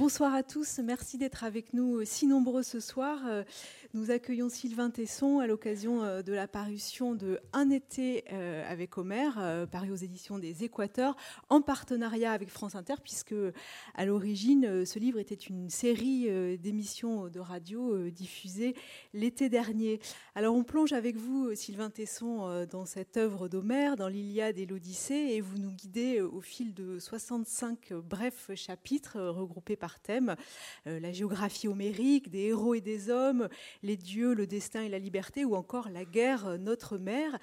Bonsoir à tous, merci d'être avec nous euh, si nombreux ce soir. Euh, nous accueillons Sylvain Tesson à l'occasion euh, de la parution de Un été avec Homer, paru aux éditions des Équateurs, en partenariat avec France Inter, puisque à l'origine, ce livre était une série d'émissions de radio diffusées l'été dernier. Alors on plonge avec vous, Sylvain Tesson, dans cette œuvre d'Homère, dans l'Iliade et l'Odyssée, et vous nous guidez au fil de 65 brefs chapitres regroupés par thème, euh, la géographie homérique, des héros et des hommes, les dieux, le destin et la liberté, ou encore la guerre, euh, notre mère.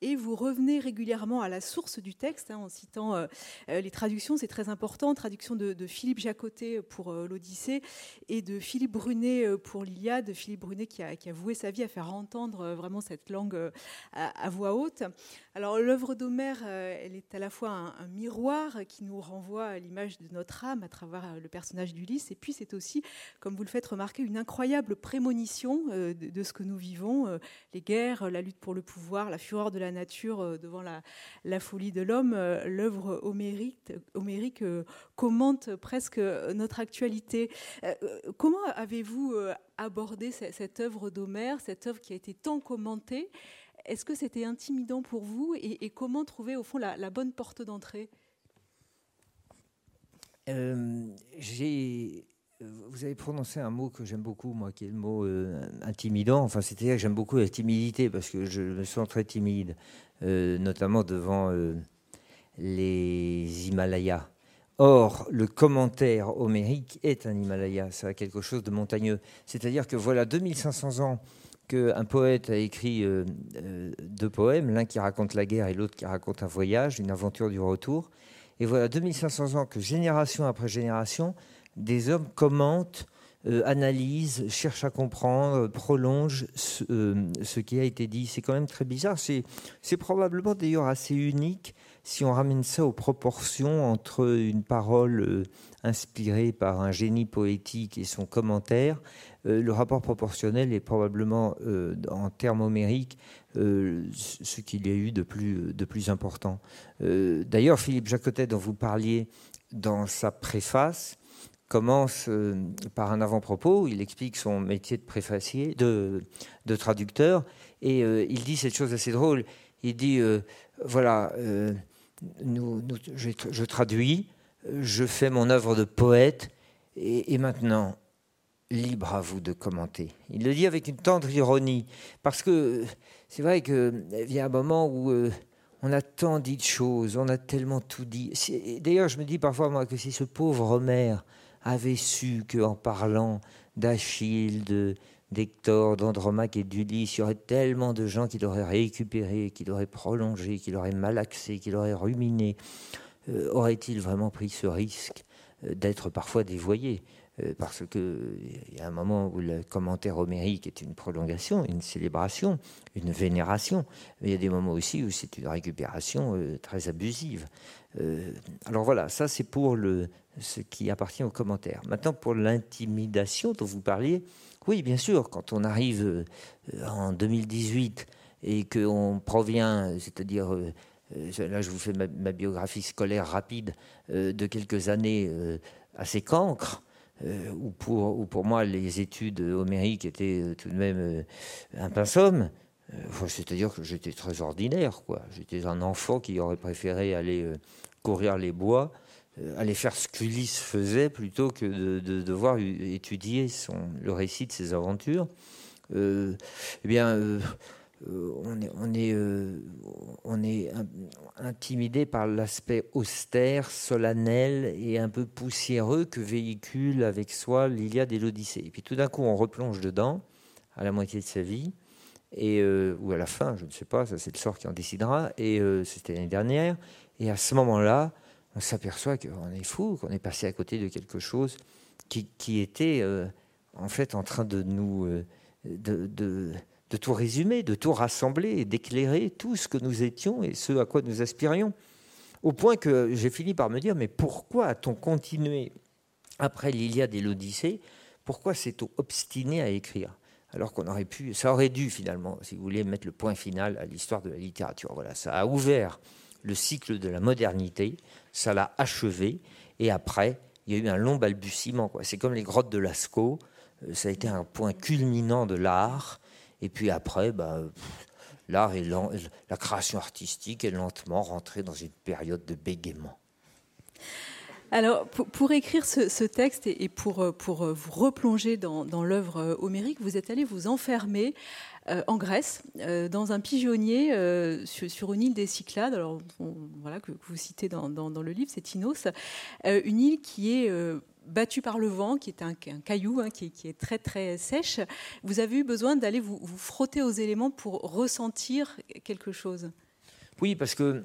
Et vous revenez régulièrement à la source du texte, hein, en citant euh, les traductions, c'est très important, traduction de, Philippe Jacotet pour l'Odyssée et de Philippe Brunet pour l'Iliade, Philippe Brunet qui a, voué sa vie à faire entendre vraiment cette langue à, voix haute. Alors l'œuvre d'Homère, elle est à la fois un, miroir qui nous renvoie à l'image de notre âme à travers le personnage d'Ulysse. Et puis c'est aussi, comme vous le faites remarquer, une incroyable prémonition euh, de, ce que nous vivons, euh, les guerres, la lutte pour le pouvoir, la fureur de la nature euh, devant la, folie de l'homme. L'œuvre homérique, homérique commente presque notre actualité. comment avez-vous abordé cette œuvre d'Homère, cette œuvre qui a été tant commentée Est-ce que c'était intimidant pour vous et, comment trouver au fond la bonne porte d'entrée? Euh, j'ai, vous avez prononcé un mot que j'aime beaucoup, moi, qui est le mot euh, intimidant. Enfin, c'est-à-dire que j'aime beaucoup la timidité parce que je me sens très timide, euh, notamment devant les Himalayas. Or, le commentaire homérique est un Himalaya, ça a quelque chose de montagneux. C'est-à-dire que voilà 2500 ans qu'un poète a écrit deux poèmes, l'un qui raconte la guerre et l'autre qui raconte un voyage, une aventure du retour. Et voilà 2500 ans que génération après génération, des hommes commentent, euh, analysent, cherchent à comprendre, prolongent euh, ce, qui a été dit. C'est quand même très bizarre. C'est, probablement d'ailleurs assez unique si on ramène ça aux proportions entre une parole euh, inspirée par un génie poétique et son commentaire. le rapport proportionnel est probablement, en termes homériques, euh, ce qu'il y a eu de plus, de plus important. Euh, d'ailleurs, Philippe Jacotet, dont vous parliez dans sa préface, commence euh, par un avant-propos. Il explique son métier de préfacier, de, traducteur, et il dit cette chose assez drôle. Il dit voilà, nous, je, traduis, je fais mon œuvre de poète, et, maintenant, libre à vous de commenter. Il le dit avec une tendre ironie, parce que c'est vrai qu'il y a un moment où euh, on a tant dit de choses, on a tellement tout dit. D'ailleurs, je me dis parfois, moi, que si ce pauvre Homère avait su qu'en parlant d'Achille, d'Hector, d'Andromaque et d'Ulysse, il y aurait tellement de gens qui l'auraient récupéré, qui l'auraient prolongé, qui l'auraient malaxé, qui l'auraient ruminé, euh, aurait-il vraiment pris ce risque euh, d'être parfois dévoyé? Parce qu'il y a un moment où le commentaire homérique est une prolongation, une célébration, une vénération, mais il y a des moments aussi où c'est une récupération euh, très abusive. Euh, alors voilà, ça c'est pour le, ce qui appartient au commentaire. Maintenant pour l'intimidation dont vous parliez, oui bien sûr, quand on arrive en 2018 et qu'on provient, c'est-à-dire là je vous fais ma, biographie scolaire rapide de quelques années assez cancres, euh, où, pour, pour moi les études homériques étaient euh, tout de même euh, un pinsomme. C'est-à-dire que j'étais très ordinaire. J'étais un enfant qui aurait préféré aller courir les bois, aller faire ce qu'Ulysse faisait plutôt que de, devoir étudier son, le récit de ses aventures. eh bien, euh, on est, on est, euh, on est intimidé par l'aspect austère, solennel et un peu poussiéreux que véhicule avec soi l'Iliade et l'Odyssée. Et puis tout d'un coup, on replonge dedans, à la moitié de sa vie, et, euh, ou à la fin, je ne sais pas, ça c'est le sort qui en décidera, et c'était l'année dernière, et à ce moment-là, on s'aperçoit qu'on est fou, qu'on est passé à côté de quelque chose qui, était en fait en train de nous... de de tout résumer, de tout rassembler et d'éclairer tout ce que nous étions et ce à quoi nous aspirions. Au point que j'ai fini par me dire, mais pourquoi a-t-on continué après l'Iliade et l'Odyssée Pourquoi s'est-on obstiné à écrire? Alors qu'on aurait pu, ça aurait dû finalement, si vous voulez, mettre le point final à l'histoire de la littérature. Voilà, ça a ouvert le cycle de la modernité, ça l'a achevé, et après, il y a eu un long balbutiement. C'est comme les grottes de Lascaux. Euh, ça a été un point culminant de l'art. Et puis après, bah, l'art et la création artistique est lentement rentrée dans une période de bégaiement. Alors, pour, écrire ce, texte et pour, pour vous replonger dans, dans l'œuvre homérique, vous êtes allé vous enfermer euh, en Grèce, euh, dans un pigeonnier euh, sur, une île des Cyclades, alors, voilà, que, vous citez dans, le livre, c'est Tinos, une île qui est battue par le vent, qui est un, caillou, hein, qui, est très très sèche. Vous avez eu besoin d'aller vous, frotter aux éléments pour ressentir quelque chose? Oui, parce que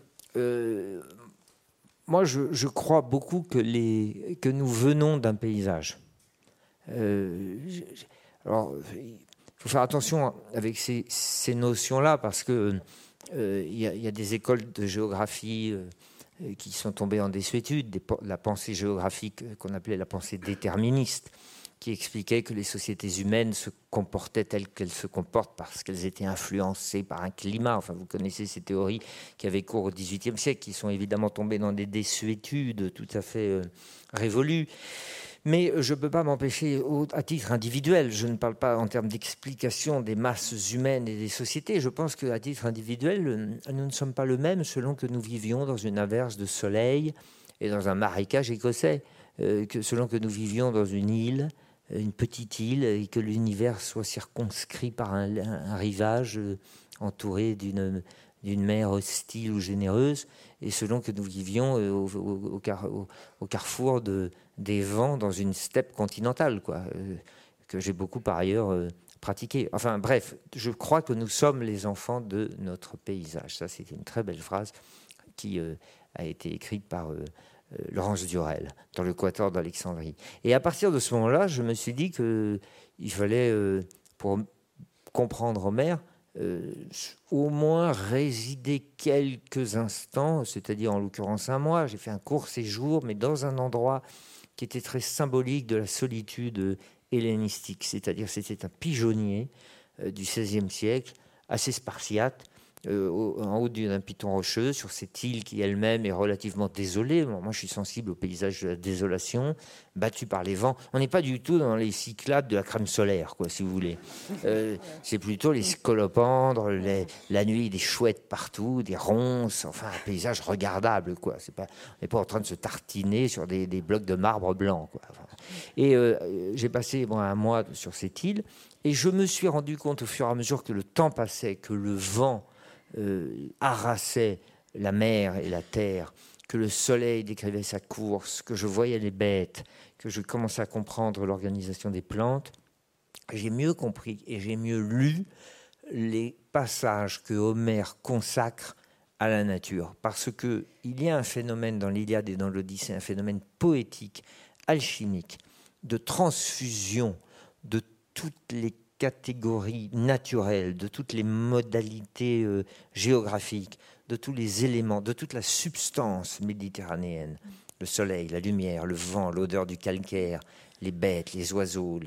moi, je, crois beaucoup que, les, que nous venons d'un paysage. alors, il faut faire attention avec ces, notions-là parce que euh, il y, a des écoles de géographie euh, qui sont tombées en désuétude, la pensée géographique euh, qu'on appelait la pensée déterministe, qui expliquait que les sociétés humaines se comportaient telles qu'elles se comportent parce qu'elles étaient influencées par un climat. Enfin, vous connaissez ces théories qui avaient cours au XVIIIe siècle, qui sont évidemment tombées dans des désuétudes tout à fait révolues. Mais je ne peux pas m'empêcher, à titre individuel, je ne parle pas en termes d'explication des masses humaines et des sociétés, je pense qu'à titre individuel, nous ne sommes pas le même selon que nous vivions dans une averse de soleil et dans un marécage écossais, euh, selon que nous vivions dans une île, une petite île, et que l'univers soit circonscrit par un, rivage euh, entouré d'une mer hostile ou généreuse, et selon que nous vivions euh, au, carrefour de, des vents dans une steppe continentale, quoi, euh, que j'ai beaucoup par ailleurs euh, pratiqué. Enfin bref, je crois que nous sommes les enfants de notre paysage. Ça, c'était une très belle phrase qui euh, a été écrite par Laurence Durel dans le Quator d'Alexandrie. Et à partir de ce moment-là, je me suis dit qu'il fallait, pour comprendre Au moins résider quelques instants, c'est-à-dire en l'occurrence un mois. J'ai fait un court séjour, mais dans un endroit qui était très symbolique de la solitude hellénistique, c'est-à-dire c'était un pigeonnier euh, du XVIe siècle, assez spartiate, en haut d'un piton rocheux, sur cette île qui elle-même est relativement désolée. moi, je suis sensible au paysage de la désolation, battu par les vents. On n'est pas du tout dans les cyclades de la crème solaire, quoi, si vous voulez. Euh, c'est plutôt les scolopendres, la nuit, des chouettes partout, des ronces, enfin, un paysage regardable, quoi. C'est pas, on n'est pas en train de se tartiner sur des, blocs de marbre blanc, quoi. et euh, j'ai passé bon, un mois sur cette île, et je me suis rendu compte au fur et à mesure que le temps passait, que le vent euh, harassait la mer et la terre, que le soleil décrivait sa course, que je voyais les bêtes, que je commençais à comprendre l'organisation des plantes, j'ai mieux compris et j'ai mieux lu les passages que Homère consacre à la nature. Parce qu'il y a un phénomène dans l'Iliade et dans l'Odyssée, un phénomène poétique, alchimique, de transfusion de toutes les catégories naturelles, de toutes les modalités euh, géographiques, de tous les éléments, de toute la substance méditerranéenne. Le soleil, la lumière, le vent, l'odeur du calcaire, les bêtes, les oiseaux,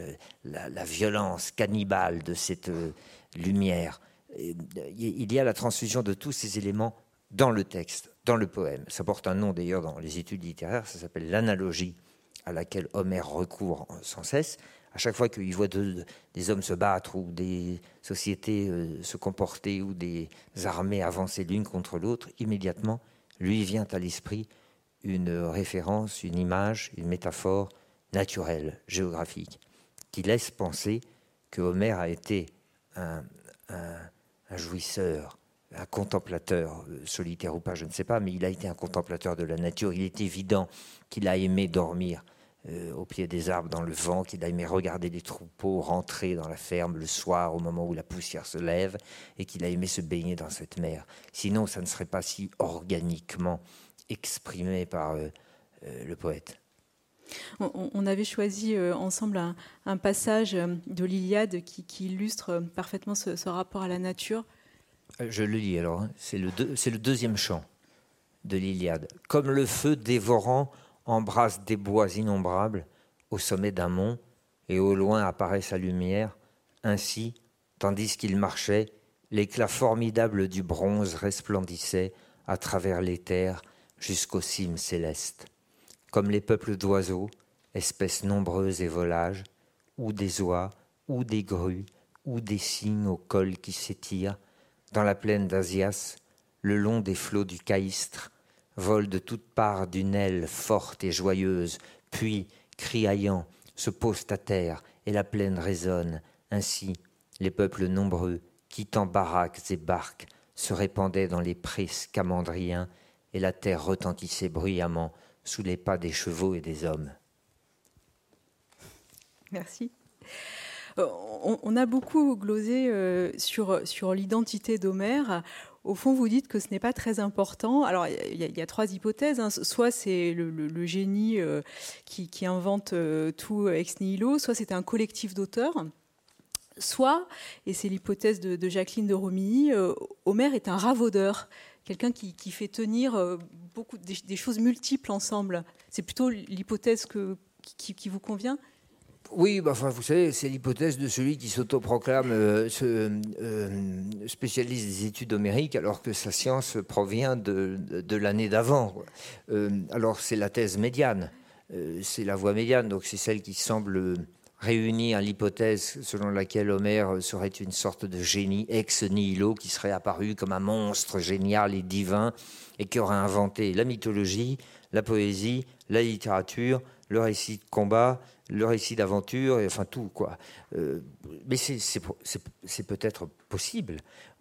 la, violence cannibale de cette euh, lumière. Il y a la transfusion de tous ces éléments dans le texte, dans le poème. Ça porte un nom d'ailleurs dans les études littéraires, ça s'appelle l'analogie à laquelle Homère recourt sans cesse à chaque fois qu'il voit des hommes se battre ou des sociétés euh, se comporter ou des armées avancer l'une contre l'autre, immédiatement, lui vient à l'esprit une référence, une image, une métaphore naturelle, géographique, qui laisse penser que Homère a été un, un jouisseur, un contemplateur, euh, solitaire ou pas, je ne sais pas, mais il a été un contemplateur de la nature. Il est évident qu'il a aimé dormir euh, au pied des arbres dans le vent, qu'il a aimé regarder les troupeaux rentrer dans la ferme le soir au moment où la poussière se lève, et qu'il a aimé se baigner dans cette mer. Sinon, ça ne serait pas si organiquement exprimé par euh, euh, le poète. On, avait choisi ensemble un, passage de l'Iliade qui, illustre parfaitement ce, rapport à la nature. Je le lis alors, hein. c'est le, le deuxième chant de l'Iliade. Comme le feu dévorant embrasse des bois innombrables au sommet d'un mont, et au loin apparaît sa lumière. Ainsi, tandis qu'il marchait, l'éclat formidable du bronze resplendissait à travers les terres jusqu'aux cimes célestes. Comme les peuples d'oiseaux, espèces nombreuses et volages, ou des oies, ou des grues, ou des cygnes au col qui s'étirent, dans la plaine d'Asias, le long des flots du Caïstre, volent de toutes parts d'une aile forte et joyeuse, puis, criaillant, se posent à terre, et la plaine résonne. Ainsi, les peuples nombreux, quittant baraques et barques, se répandaient dans les prés scamandriens, et la terre retentissait bruyamment sous les pas des chevaux et des hommes. Merci. Euh, on, a beaucoup glosé euh, sur l'identité d'Homère. Au fond, vous dites que ce n'est pas très important. Alors, il y, a trois hypothèses. Hein. Soit c'est le, génie euh, qui, invente tout ex nihilo, soit c'est un collectif d'auteurs. Soit, et c'est l'hypothèse de, Jacqueline de Romilly, Homère est un ravaudeur, quelqu'un qui, fait tenir beaucoup des, choses multiples ensemble. C'est plutôt l'hypothèse qui vous convient? Oui, bah, enfin, vous savez, c'est l'hypothèse de celui qui s'autoproclame euh, euh, spécialiste des études homériques alors que sa science provient de, l'année d'avant. Euh, alors c'est la thèse médiane, c'est la voie médiane, donc c'est celle qui semble réunir l'hypothèse selon laquelle Homère serait une sorte de génie ex nihilo qui serait apparu comme un monstre génial et divin et qui aurait inventé la mythologie, la poésie, la littérature, le récit de combat, le récit d'aventure, enfin tout quoi. Euh, mais c'est peut-être possible.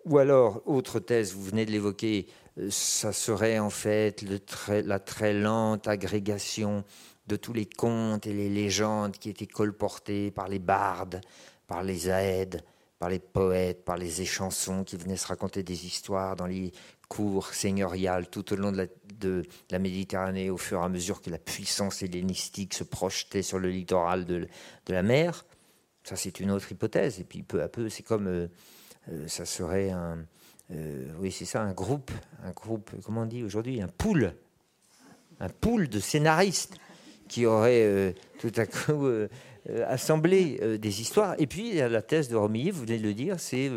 Ou alors, autre thèse, vous venez de l'évoquer, euh, ça serait en fait la très lente agrégation de tous les contes et les légendes qui étaient colportés par les bardes, par les aèdes, par les poètes, par les échansons qui venaient se raconter des histoires dans les cours seigneuriales tout au long de la, de la Méditerranée au fur et à mesure que la puissance hellénistique se projetait sur le littoral de, la mer. Ça, c'est une autre hypothèse. Et puis, peu à peu, c'est comme euh, euh, ça serait un, euh, oui, c'est ça, un groupe, un groupe, comment on dit aujourd'hui, un pool, un pool de scénaristes qui auraient tout à coup assemblé des histoires. Et puis, la thèse de Romilly, vous venez de le dire, c'est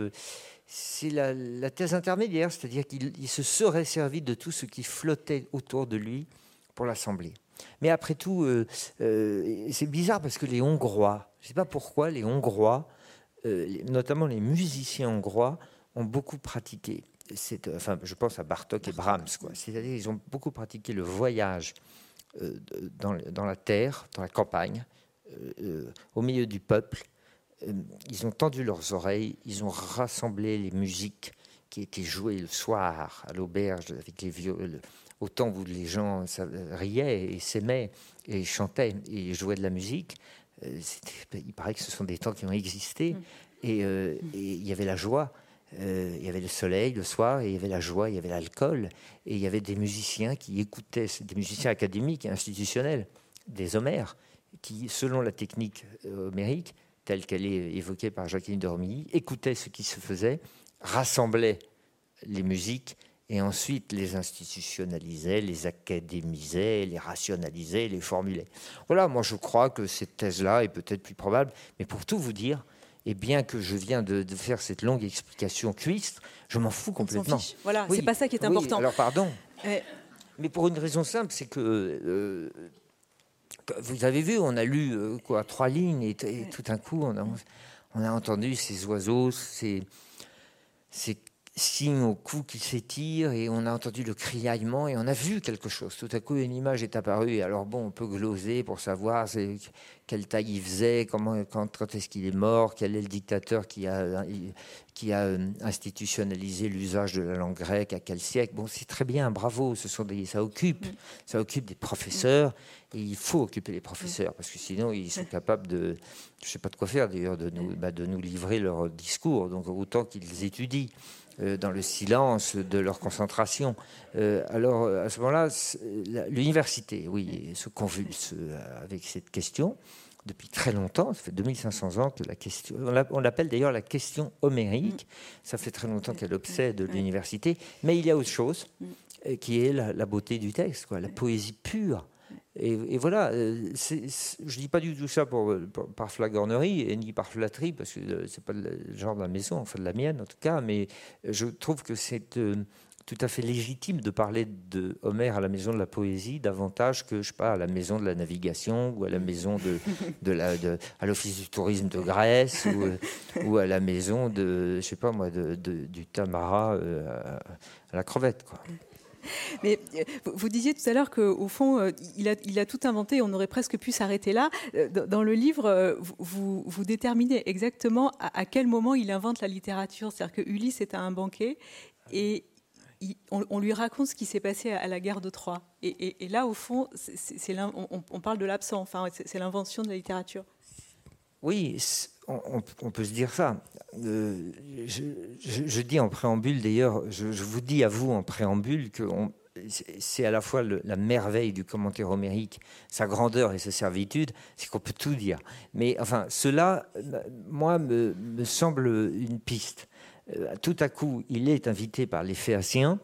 c'est la, thèse intermédiaire, c'est-à-dire qu'il se serait servi de tout ce qui flottait autour de lui pour l'assembler. Mais après tout, euh, euh, c'est bizarre parce que les Hongrois, je ne sais pas pourquoi, les Hongrois, euh, notamment les musiciens hongrois, ont beaucoup pratiqué. Enfin, je pense à Bartok et Brahms, C'est-à-dire qu'ils ont beaucoup pratiqué le voyage dans, la terre, dans la campagne, au milieu du peuple, ils ont tendu leurs oreilles, ils ont rassemblé les musiques qui étaient jouées le soir à l'auberge avec les vieux, au temps où les gens riaient et s'aimaient et chantaient et jouaient de la musique. Euh, il paraît que ce sont des temps qui ont existé. Mm. Euh, et il y avait la joie. il y avait le soleil le soir, et il y avait la joie, il y avait l'alcool, et il y avait des musiciens qui écoutaient, des musiciens académiques et institutionnels, des Homères, qui, selon la technique homérique, telle qu'elle est évoquée par Jacqueline Dormy, écoutait ce qui se faisait, rassemblait les musiques et ensuite les institutionnalisait, les académisait, les rationalisait, les formulait. Voilà, moi je crois que cette thèse-là est peut-être plus probable, mais pour tout vous dire, et bien que je viens de, faire cette longue explication cuistre, je m'en fous complètement. Voilà, c'est pas ça qui est important. alors pardon. Mais pour une raison simple, c'est que euh, vous avez vu, on a lu euh, quoi trois lignes et, tout d'un coup, on a, on a, entendu ces oiseaux, ces, ces signes au cou qui s'étirent et on a entendu le criaillement et on a vu quelque chose. Tout à coup, une image est apparue. Et alors bon, on peut gloser pour savoir quelle taille il faisait, comment, quand, quand est-ce qu'il est mort, quel est le dictateur qui a, qui a euh, institutionnalisé l'usage de la langue grecque, à quel siècle. Bon, c'est très bien, bravo. Ce sont des, ça occupe, mm. ça occupe des professeurs et il faut occuper les professeurs parce que sinon ils sont capables de, je sais pas de quoi faire d'ailleurs, de nous, bah, de nous livrer leur discours. Donc autant qu'ils étudient. Euh, dans le silence de leur concentration. Euh, alors, à ce moment-là, l'université, oui, se convulse avec cette question depuis très longtemps. Ça fait 2500 ans que la question. On l'appelle d'ailleurs la question homérique. Ça fait très longtemps qu'elle obsède l'université. Mais il y a autre chose qui est la, beauté du texte, quoi, la poésie pure. Et, voilà, euh, je ne dis pas du tout ça pour, par flagornerie et ni par flatterie, parce que euh, c'est pas le genre de la maison, enfin de la mienne en tout cas, mais je trouve que cette, euh, tout à fait légitime de parler de Homère à la maison de la poésie davantage que je sais pas à la maison de la navigation ou à la maison de, de la de, à l'office du tourisme de Grèce ou, euh, ou, à la maison de je sais pas moi de, du Tamara euh, à la crevette quoi. Mais euh, vous disiez tout à l'heure qu'au fond, il a, il a, tout inventé, on aurait presque pu s'arrêter là. Dans le livre, vous, vous déterminez exactement à, à, quel moment il invente la littérature. C'est-à-dire que Ulysse est à un banquet et on, lui raconte ce qui s'est passé à, la guerre de Troie. Et, là, au fond, on, parle de l'absent, enfin, c'est l'invention de la littérature. Oui, on, peut se dire ça. Euh, je, dis en préambule, d'ailleurs, je, vous dis à vous en préambule que c'est à la fois la merveille du commentaire homérique, sa grandeur et sa servitude, c'est qu'on peut tout dire. Mais enfin, cela, moi, me semble une piste. Euh, tout à coup, il est invité par les Phéaciens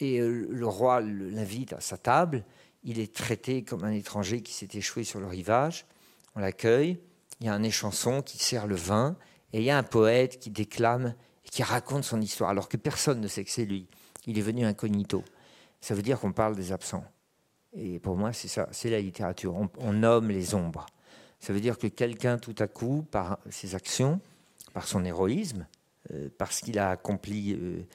et euh, le roi l'invite à sa table. Il est traité comme un étranger qui s'est échoué sur le rivage. On l'accueille. Il y a un échanson qui sert le vin et il y a un poète qui déclame et qui raconte son histoire alors que personne ne sait que c'est lui. Il est venu incognito. Ça veut dire qu'on parle des absents. Et pour moi, c'est ça, c'est la littérature. on nomme les ombres. Ça veut dire que quelqu'un, tout à coup, par ses actions, par son héroïsme, parce qu'il a accompli euh,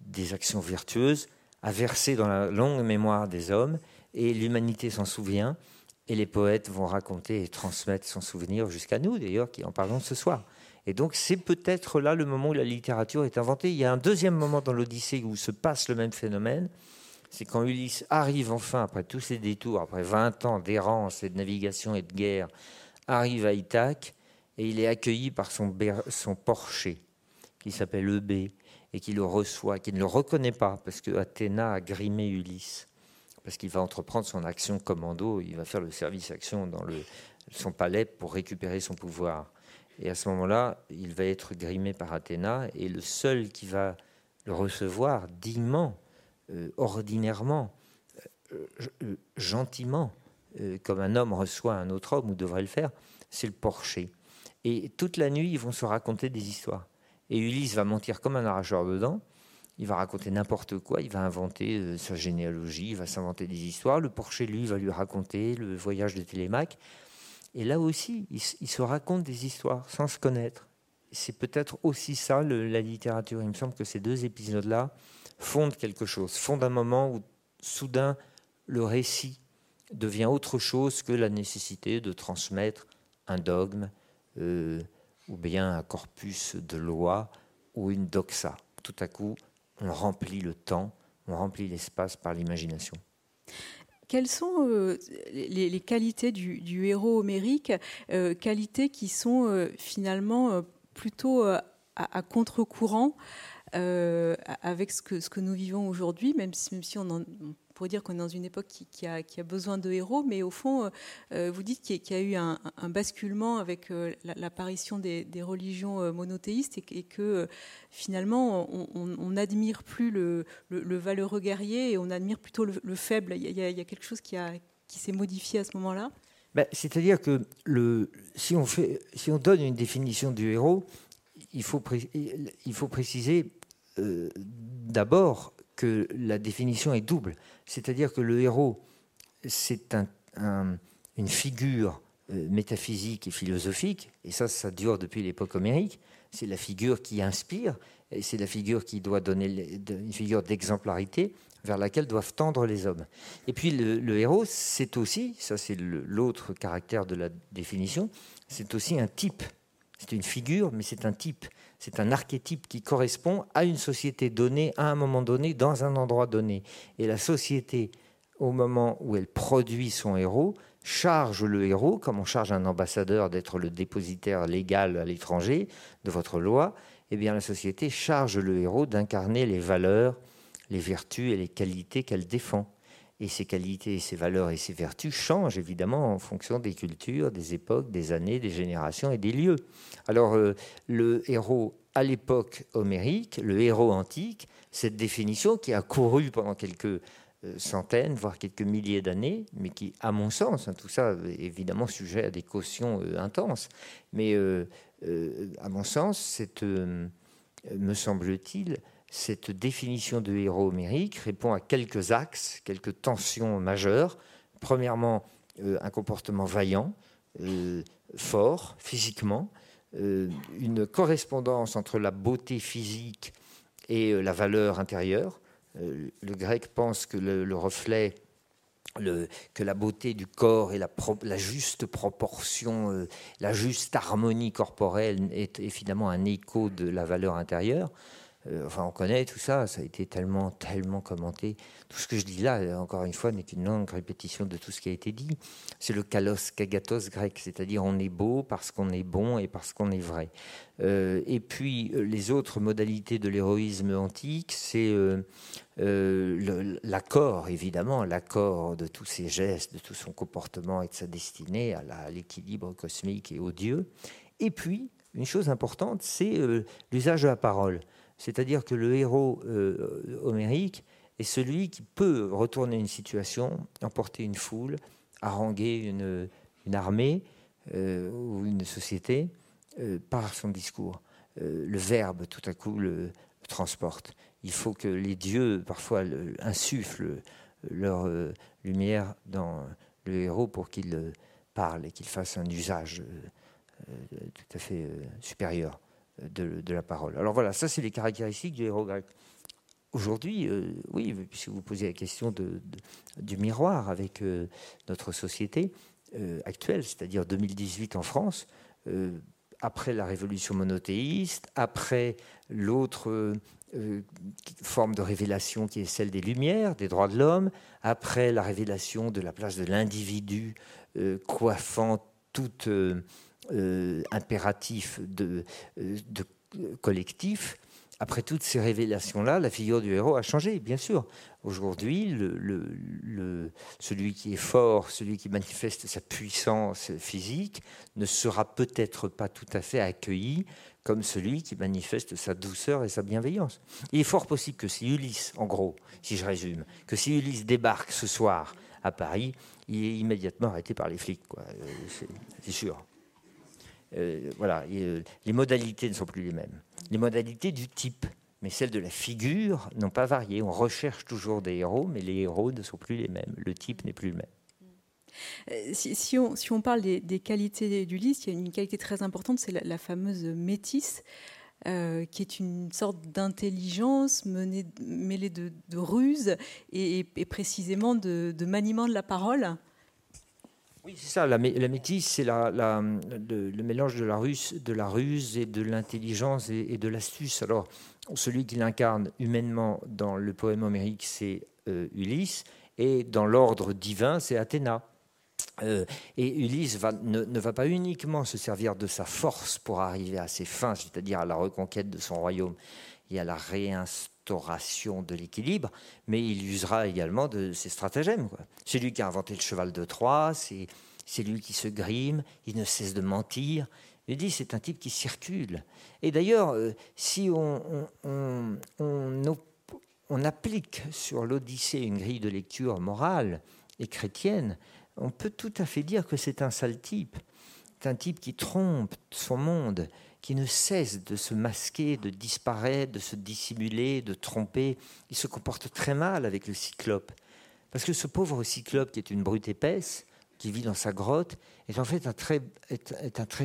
des actions vertueuses, a versé dans la longue mémoire des hommes, et l'humanité s'en souvient, et les poètes vont raconter et transmettre son souvenir jusqu'à nous, d'ailleurs, qui en parlons ce soir. Et donc c'est peut-être là le moment où la littérature est inventée. Il y a un deuxième moment dans l'Odyssée où se passe le même phénomène. C'est quand Ulysse arrive enfin, après tous ses détours, après 20 ans d'errance et de navigation et de guerre, arrive à Ithaque et il est accueilli par son, son porcher qui s'appelle Eubée et qui le reçoit, qui ne le reconnaît pas parce que Athéna a grimé Ulysse, parce qu'il va entreprendre son action commando, il va faire le service action dans son palais pour récupérer son pouvoir. Et à ce moment-là, il va être grimé par Athéna et le seul qui va le recevoir dignement, euh, ordinairement, euh, euh, gentiment, comme un homme reçoit un autre homme ou devrait le faire, c'est le porcher. Et toute la nuit, ils vont se raconter des histoires. Et Ulysse va mentir comme un arracheur de dents. Il va raconter n'importe quoi, il va inventer euh, sa généalogie, il va s'inventer des histoires. Le porcher, lui, va lui raconter le voyage de Télémaque. Et là aussi, il, se raconte des histoires sans se connaître. C'est peut-être aussi ça, la littérature. Il me semble que ces deux épisodes-là fondent quelque chose, fondent un moment où soudain le récit devient autre chose que la nécessité de transmettre un dogme, euh, ou bien un corpus de loi ou une doxa. Tout à coup, on remplit le temps, on remplit l'espace par l'imagination. Quelles sont euh, les, qualités du, héros homérique, euh, qualités qui sont euh, finalement plutôt à, contre-courant avec ce que, nous vivons aujourd'hui, même si on, en, pour dire qu'on est dans une époque qui, a, besoin de héros, mais au fond, euh, vous dites qu'il y, a eu un, basculement avec euh, l'apparition des, religions euh, monothéistes et, que finalement, on n'admire plus le, valeureux guerrier et on admire plutôt le, faible. Il y, a, quelque chose qui, s'est modifié à ce moment-là? Ben, C'est-à-dire que si, on fait, si on donne une définition du héros, il faut, il faut préciser d'abord que la définition est double. C'est-à-dire que le héros, c'est une figure euh, métaphysique et philosophique, et ça, ça dure depuis l'époque homérique. C'est la figure qui inspire, et c'est la figure qui doit donner une figure d'exemplarité vers laquelle doivent tendre les hommes. Et puis le, héros, c'est aussi, ça c'est l'autre caractère de la définition, c'est aussi un type. C'est une figure, mais c'est un type. C'est un archétype qui correspond à une société donnée, à un moment donné, dans un endroit donné. Et la société, au moment où elle produit son héros, charge le héros, comme on charge un ambassadeur d'être le dépositaire légal à l'étranger de votre loi, eh bien la société charge le héros d'incarner les valeurs, les vertus et les qualités qu'elle défend. Et ces qualités, ces valeurs et ces vertus changent évidemment en fonction des cultures, des époques, des années, des générations et des lieux. Alors euh, le héros à l'époque homérique, le héros antique, cette définition qui a couru pendant quelques euh, centaines, voire quelques milliers d'années, mais qui, à mon sens, hein, tout ça évidemment sujet à des cautions euh, intenses, mais à mon sens, me semble-t-il, cette définition de héros homérique répond à quelques axes, quelques tensions majeures. Premièrement, euh, un comportement vaillant, euh, fort physiquement, euh, une correspondance entre la beauté physique et la valeur intérieure. le grec pense que le, reflet que la beauté du corps et la, juste proportion, la juste harmonie corporelle est, est, finalement un écho de la valeur intérieure. Euh, enfin, on connaît tout ça, ça a été tellement, tellement commenté. Tout ce que je dis là, encore une fois, n'est qu'une longue répétition de tout ce qui a été dit. C'est le kalos kagatos grec, c'est-à-dire on est beau parce qu'on est bon et parce qu'on est vrai. Euh, et puis, euh, les autres modalités de l'héroïsme antique, c'est l'accord, évidemment, l'accord de tous ses gestes, de tout son comportement et de sa destinée à l'équilibre cosmique et au Dieu. Et puis, une chose importante, c'est l'usage de la parole. C'est-à-dire que le héros euh, homérique est celui qui peut retourner une situation, emporter une foule, haranguer une, armée euh, ou une société euh, par son discours. le verbe, tout à coup, le, transporte. Il faut que les dieux, parfois, insufflent leur lumière dans le héros pour qu'il parle et qu'il fasse un usage tout à fait supérieur de, la parole. Alors voilà, ça c'est les caractéristiques du héros grec. Aujourd'hui, euh, oui, puisque vous posez la question du miroir avec euh, notre société euh, actuelle, c'est-à-dire 2018 en France, après la révolution monothéiste, après l'autre forme de révélation qui est celle des Lumières, des droits de l'homme, après la révélation de la place de l'individu coiffant toute euh, impératif de, euh, de, collectif, après toutes ces révélations-là, la figure du héros a changé, bien sûr. Aujourd'hui, celui qui est fort, celui qui manifeste sa puissance physique, ne sera peut-être pas tout à fait accueilli comme celui qui manifeste sa douceur et sa bienveillance. Il est fort possible que si Ulysse, en gros, si je résume, que si Ulysse débarque ce soir à Paris, il est immédiatement arrêté par les flics, euh, c'est sûr. Euh, voilà, euh, les modalités ne sont plus les mêmes. Les modalités du type, mais celles de la figure n'ont pas varié. On recherche toujours des héros, mais les héros ne sont plus les mêmes. Le type n'est plus le même. Euh, si, on, si, on, parle des, qualités d'Ulysse, il y a une qualité très importante, c'est la, fameuse métisse, qui est une sorte d'intelligence mêlée de, ruse et, précisément de, de, maniement de la parole. Oui, c'est ça. La, métisse, c'est le, mélange de la, ruse, de la ruse et de l'intelligence et, de l'astuce. Alors, celui qui l'incarne humainement dans le poème homérique, c'est euh, Ulysse, et dans l'ordre divin, c'est Athéna. Euh, et Ulysse ne, ne, va pas uniquement se servir de sa force pour arriver à ses fins, c'est-à-dire à la reconquête de son royaume et à la réinstallation de l'équilibre, mais il usera également de ses stratagèmes. C'est lui qui a inventé le cheval de Troie, c'est lui qui se grime, il ne cesse de mentir. Il dit c'est un type qui circule. Et d'ailleurs, euh, si on, on, on, applique sur l'Odyssée une grille de lecture morale et chrétienne, on peut tout à fait dire que c'est un sale type. Un type qui trompe son monde, qui ne cesse de se masquer, de disparaître, de se dissimuler, de tromper. Il se comporte très mal avec le cyclope. Parce que ce pauvre cyclope, qui est une brute épaisse, qui vit dans sa grotte, est en fait un très,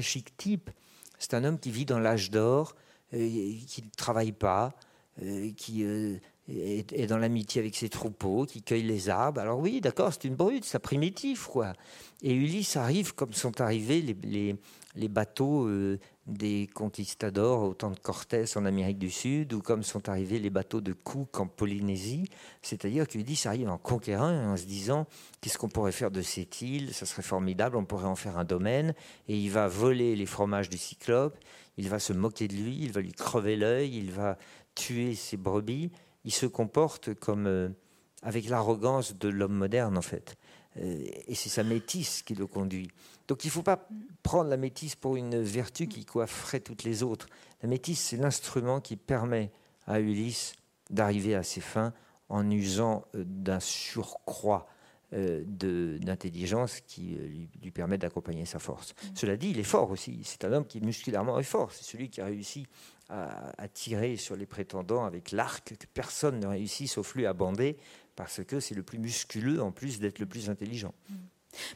chic type. C'est un homme qui vit dans l'âge d'or, euh, qui ne travaille pas, euh, qui euh, est, dans l'amitié avec ses troupeaux, qui cueille les arbres. Alors oui, d'accord, c'est une brute, c'est primitif, quoi. Et Ulysse arrive comme sont arrivés les bateaux des conquistadors au temps de Cortés en Amérique du Sud, ou comme sont arrivés les bateaux de Cook en Polynésie. C'est-à-dire ça arrive en conquérant en se disant qu'est-ce qu'on pourrait faire de cette île, ça serait formidable, on pourrait en faire un domaine, et il va voler les fromages du cyclope, il va se moquer de lui, il va lui crever l'œil, il va tuer ses brebis. Il se comporte comme euh, avec l'arrogance de l'homme moderne en fait. Euh, et c'est sa métisse qui le conduit. Donc il ne faut pas prendre la métisse pour une vertu qui coifferait toutes les autres. La métisse, c'est l'instrument qui permet à Ulysse d'arriver à ses fins en usant euh, d'un surcroît euh, d'intelligence qui lui, permet d'accompagner sa force. Cela dit, il est fort aussi. C'est un homme qui musculairement est fort. C'est celui qui a réussi à, tirer sur les prétendants avec l'arc, que personne ne réussit sauf lui à bander, parce que c'est le plus musculeux en plus d'être le plus intelligent. Mm.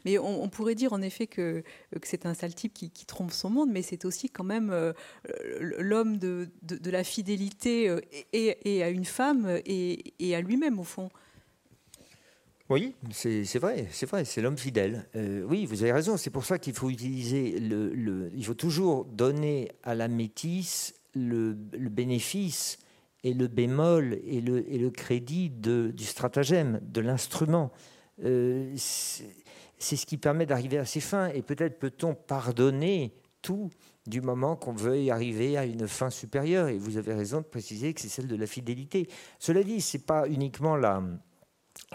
Mais on, pourrait dire en effet que, que c'est un sale type qui, trompe son monde, mais c'est aussi quand même euh, l'homme de, de, la fidélité euh, et, à une femme et, à lui-même au fond. Oui, c'est vrai, c'est vrai, c'est l'homme fidèle. Euh, oui, vous avez raison. C'est pour ça qu'il faut utiliser le, il faut toujours donner à la métisse le, bénéfice et le bémol et le, et crédit de, du stratagème, de l'instrument. Euh, c'est ce qui permet d'arriver à ses fins. Et peut-être peut-on pardonner tout du moment qu'on veut y arriver à une fin supérieure. Et vous avez raison de préciser que c'est celle de la fidélité. Cela dit, c'est pas uniquement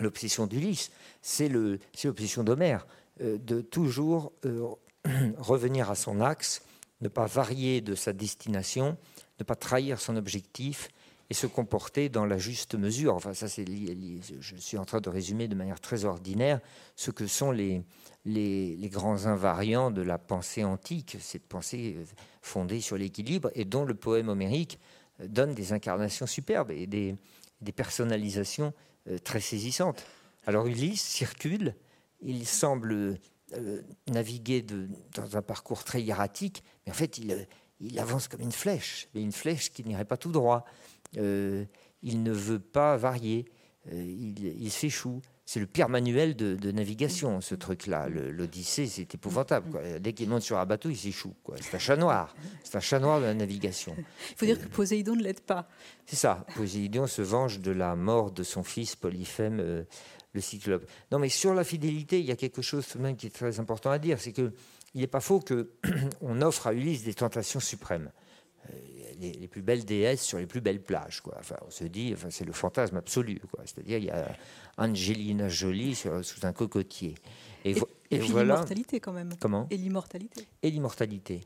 l'obsession d'Ulysse, c'est l'obsession d'Homère, euh, de toujours euh, revenir à son axe, ne pas varier de sa destination, ne pas trahir son objectif et se comporter dans la juste mesure. Enfin, ça, c'est je suis en train de résumer de manière très ordinaire ce que sont les, les, grands invariants de la pensée antique, cette pensée euh, fondée sur l'équilibre et dont le poème homérique donne des incarnations superbes et des, des personnalisations euh, très saisissante. Alors Ulysse circule, il semble euh, naviguer dans un parcours très hiératique, mais en fait il, il avance comme une flèche, mais une flèche qui n'irait pas tout droit. Euh, il ne veut pas varier, il, il s'échoue. C'est le pire manuel de, navigation, ce truc-là. L'Odyssée, c'est épouvantable. Dès qu'il monte sur un bateau, il s'échoue. C'est un chat noir. C'est un chat noir de la navigation. Il faut dire que Poséidon ne l'aide pas. C'est ça. Poséidon se venge de la mort de son fils Polyphème, euh, le cyclope. Non, mais sur la fidélité, il y a quelque chose même qui est très important à dire. C'est qu'il n'est pas faux qu'on offre à Ulysse des tentations suprêmes. Euh, les, plus belles déesses sur les plus belles plages. Quoi. Enfin, on se dit, enfin, c'est le fantasme absolu. C'est-à-dire, il y a Angelina Jolie sous un cocotier. Et, et, l'immortalité quand même. Comment? Et l'immortalité. Et l'immortalité.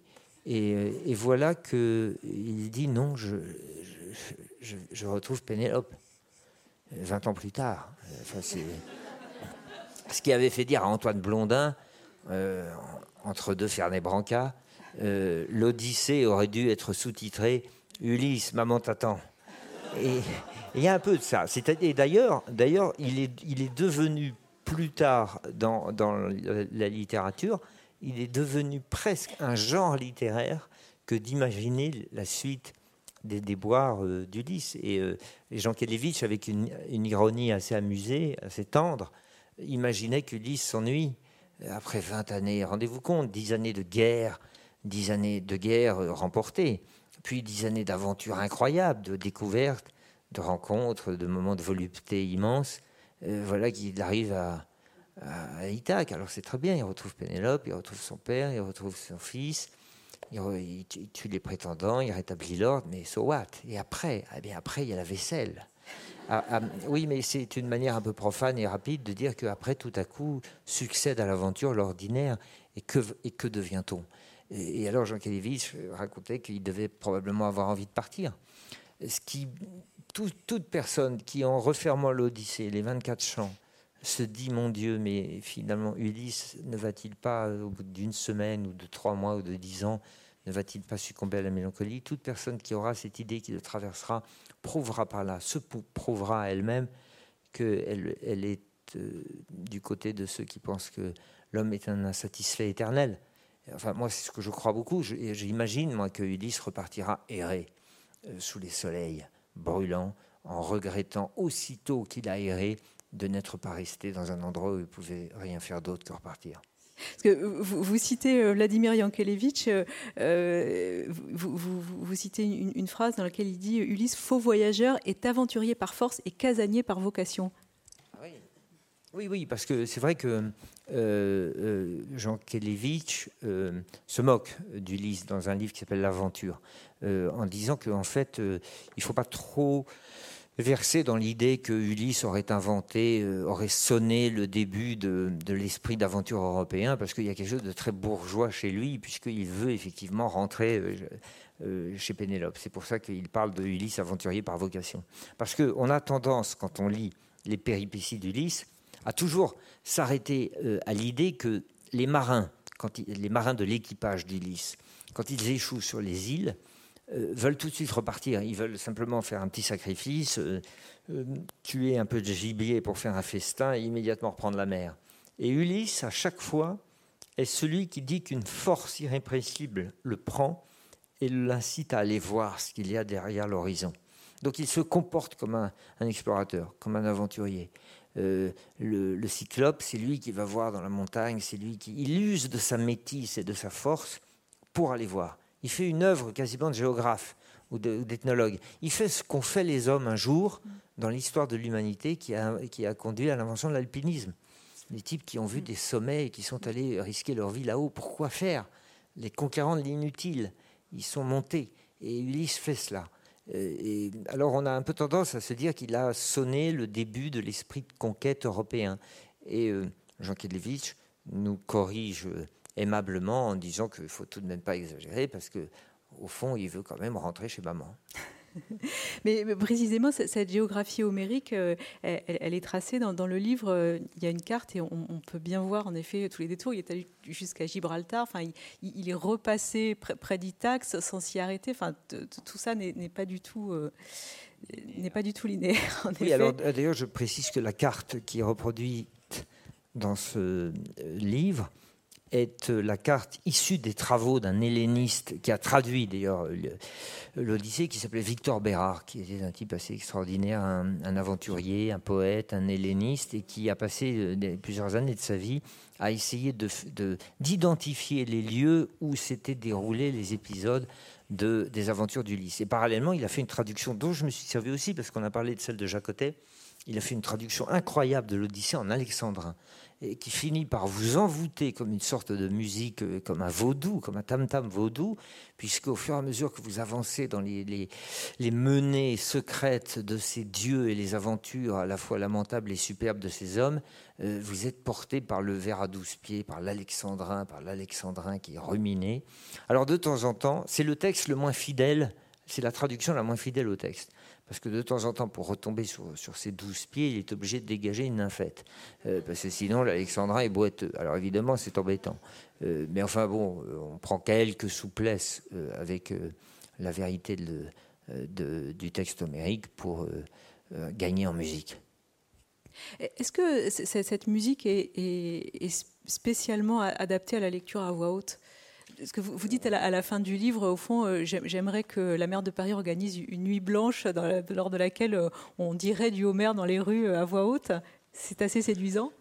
Et, euh, et, voilà qu'il dit non, je, je, retrouve Pénélope. 20 ans plus tard. Enfin, ce qui avait fait dire à Antoine Blondin, euh, entre deux Fernet Branca, euh, l'Odyssée aurait dû être sous-titrée Ulysse, maman t'attend. Et il y a un peu de ça. Et d'ailleurs, d'ailleurs, il est, il est devenu plus tard dans, dans la, littérature, il est devenu presque un genre littéraire que d'imaginer la suite des déboires euh, d'Ulysse. Et, euh, Jean Kelevitch, avec une, une, ironie assez amusée, assez tendre, imaginait qu'Ulysse s'ennuie après 20 années. Rendez-vous compte, 10 années de guerre, dix années de guerre euh, remportées, puis dix années d'aventures incroyables, de découvertes, de rencontres, de moments de volupté immense. Euh, voilà qu'il arrive à, à. Alors c'est très bien, il retrouve Pénélope, il retrouve son père, il retrouve son fils, il, tue les prétendants, il rétablit l'ordre, mais so what? Et après eh bien Après, il y a la vaisselle. Ah, ah, oui, mais c'est une manière un peu profane et rapide de dire qu'après, tout à coup, succède à l'aventure l'ordinaire. Et que, et que devient-on? Et, alors Jean Kelevitch racontait qu'il devait probablement avoir envie de partir. Ce qui, toute personne qui, en refermant l'Odyssée, les 24 chants, se dit mon Dieu, mais finalement Ulysse ne va-t-il pas, au bout d'une semaine ou de trois mois ou de dix ans, ne va-t-il pas succomber à la mélancolie? Toute personne qui aura cette idée qui le traversera prouvera par là, se prouvera elle-même qu'elle elle est euh, du côté de ceux qui pensent que l'homme est un insatisfait éternel. Enfin, moi, c'est ce que je crois beaucoup. J'imagine, moi, que Ulysse repartira errer euh, sous les soleils brûlants, en regrettant aussitôt qu'il a erré de n'être pas resté dans un endroit où il pouvait rien faire d'autre que repartir. Parce que vous, citez euh, Vladimir Yankelevitch, euh, vous, citez une, une, phrase dans laquelle il dit Ulysse, faux voyageur, est aventurier par force et casanier par vocation. Oui, oui, parce que c'est vrai que euh, euh, Jean Kelevitch euh, se moque d'Ulysse dans un livre qui s'appelle L'Aventure, en disant qu'en fait, il ne faut pas trop verser dans l'idée que Ulysse aurait inventé, aurait sonné le début de, l'esprit d'aventure européen, parce qu'il y a quelque chose de très bourgeois chez lui, puisqu'il veut effectivement rentrer chez Pénélope. C'est pour ça qu'il parle de Ulysse aventurier par vocation. Parce qu'on a tendance, quand on lit les péripéties d'Ulysse, à toujours s'arrêter euh, à l'idée que les marins, quand les marins de l'équipage d'Ulysse, quand ils échouent sur les îles, veulent tout de suite repartir. Ils veulent simplement faire un petit sacrifice, tuer un peu de gibier pour faire un festin et immédiatement reprendre la mer. Et Ulysse, à chaque fois, est celui qui dit qu'une force irrépressible le prend et l'incite à aller voir ce qu'il y a derrière l'horizon. Donc il se comporte comme un, explorateur, comme un aventurier. Euh, le, cyclope, c'est lui qui va voir dans la montagne, c'est lui qui il use de sa métisse et de sa force pour aller voir. Il fait une œuvre quasiment de géographe ou d'ethnologue. Il fait ce qu'ont fait les hommes un jour dans l'histoire de l'humanité qui a, conduit à l'invention de l'alpinisme. Les types qui ont vu des sommets et qui sont allés risquer leur vie là-haut. Pourquoi faire? Les conquérants de l'inutile. Ils sont montés. Et Ulysse fait cela. Euh, et alors on a un peu tendance à se dire qu'il a sonné le début de l'esprit de conquête européen. Et euh, Jean Kedlevich nous corrige aimablement en disant qu'il faut tout de même pas exagérer parce que au fond, il veut quand même rentrer chez maman. Mais précisément, cette géographie homérique, euh, elle, est tracée dans, le livre. Euh, il y a une carte et on, peut bien voir en effet tous les détours. Il est allé jusqu'à Gibraltar. Enfin, il, est repassé près, d'Itax sans s'y arrêter. Enfin, tout ça n'est pas du tout. Euh, n'est pas du tout linéaire. oui, alors d'ailleurs, je précise que la carte qui est reproduite dans ce livre est euh, la carte issue des travaux d'un helléniste qui a traduit d'ailleurs l'Odyssée, qui s'appelait Victor Bérard, qui était un type assez extraordinaire, un, aventurier, un poète, un helléniste, et qui a passé euh, plusieurs années de sa vie à essayer d'identifier les lieux où s'étaient déroulés les épisodes de, des aventures d'Ulysse. Et parallèlement, il a fait une traduction dont je me suis servi aussi, parce qu'on a parlé de celle de Jacotet. Il a fait une traduction incroyable de l'Odyssée en alexandrin et qui finit par vous envoûter comme une sorte de musique, euh, comme un vaudou, comme un tam-tam vaudou, puisque au fur et à mesure que vous avancez dans les, les, menées secrètes de ces dieux et les aventures à la fois lamentables et superbes de ces hommes, euh, vous êtes porté par le ver à douze pieds, par l'alexandrin, par l'alexandrin qui est ruminé. Alors de temps en temps, c'est le texte le moins fidèle, c'est la traduction la moins fidèle au texte parce que de temps en temps, pour retomber sur, ses douze pieds, il est obligé de dégager une nymphette. Euh, parce que sinon, l'Alexandrin est boiteux. Alors évidemment, c'est embêtant. Euh, mais enfin bon, euh, on prend quelques souplesses avec la vérité du texte homérique pour gagner en musique. Est-ce que cette musique est, spécialement adaptée à la lecture à voix haute? Ce que vous, dites à la, fin du livre, au fond, euh, j'aimerais que la maire de Paris organise une nuit blanche lors de laquelle euh, on dirait du Homer dans les rues euh, à voix haute. C'est assez séduisant.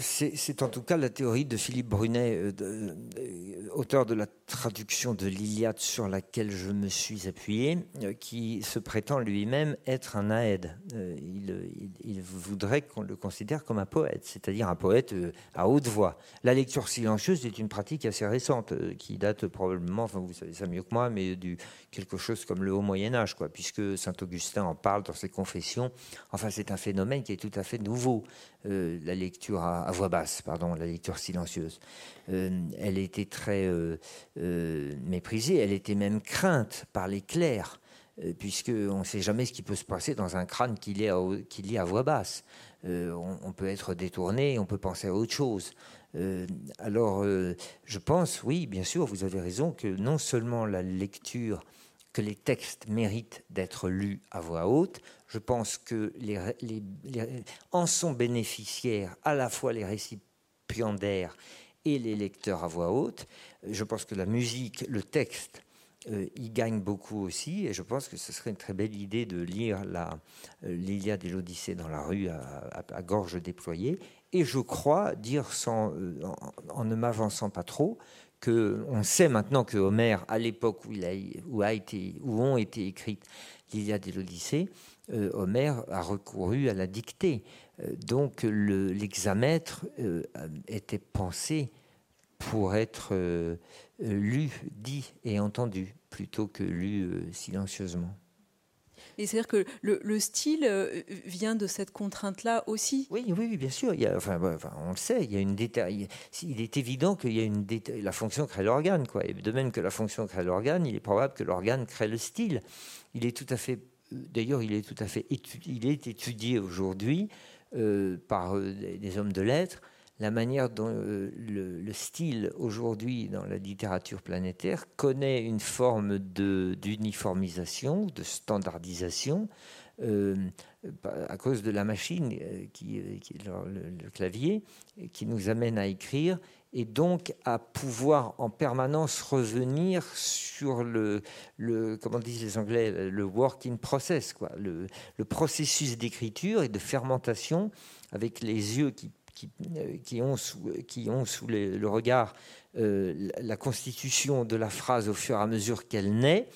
C'est en tout cas la théorie de Philippe Brunet, auteur de la traduction de l'Iliade sur laquelle je me suis appuyé, euh, qui se prétend lui-même être un aède. Il, voudrait qu'on le considère comme un poète, c'est-à-dire un poète à haute voix. La lecture silencieuse est une pratique assez récente, qui date probablement, enfin vous savez ça mieux que moi, mais du quelque chose comme le haut Moyen Âge, puisque saint Augustin en parle dans ses confessions. Enfin, c'est un phénomène qui est tout à fait nouveau. Euh, la lecture à, voix basse, pardon, la lecture silencieuse. Euh, elle était très euh, méprisée, elle était même crainte par les clercs, puisqu'on ne sait jamais ce qui peut se passer dans un crâne qui lit à, voix basse. On, peut être détourné, on peut penser à autre chose. alors, je pense, oui, bien sûr, vous avez raison, que non seulement la lecture que les textes méritent d'être lus à voix haute. Je pense que les, en sont bénéficiaires à la fois les récipiendaires et les lecteurs à voix haute. Je pense que la musique, le texte, euh, y gagne beaucoup aussi. Et je pense que ce serait une très belle idée de lire euh, l'Iliade et l'Odyssée dans la rue à, gorge déployée. Et je crois, dire sans, euh, en, ne m'avançant pas trop, que on sait maintenant que Homère, à l'époque où, où, ont été écrites l'Iliade et l'Odyssée, euh, Homère a recouru à la dictée. Donc l'examètre euh, était pensé pour être lu, dit et entendu, plutôt que lu silencieusement. Et c'est-à-dire que le, style euh, vient de cette contrainte-là aussi? Oui, oui, bien sûr. Il y a, enfin, on le sait, il, y a une il est évident qu'il y a une la fonction crée l'organe. Quoi. Et de même que la fonction crée l'organe, il est probable que l'organe crée le style. Il est tout à fait, d'ailleurs, il est tout à fait étudié, il est étudié aujourd'hui euh, par euh, des hommes de lettres la manière dont le, le style aujourd'hui dans la littérature planétaire connaît une forme d'uniformisation, de, standardisation, euh, à cause de la machine, euh, qui, euh, qui le, clavier, qui nous amène à écrire et donc à pouvoir en permanence revenir sur le, le comment disent les Anglais, le working process, quoi, le processus d'écriture et de fermentation avec les yeux qui, qui, qui ont sous, le regard la constitution de la phrase au fur et à mesure qu'elle naît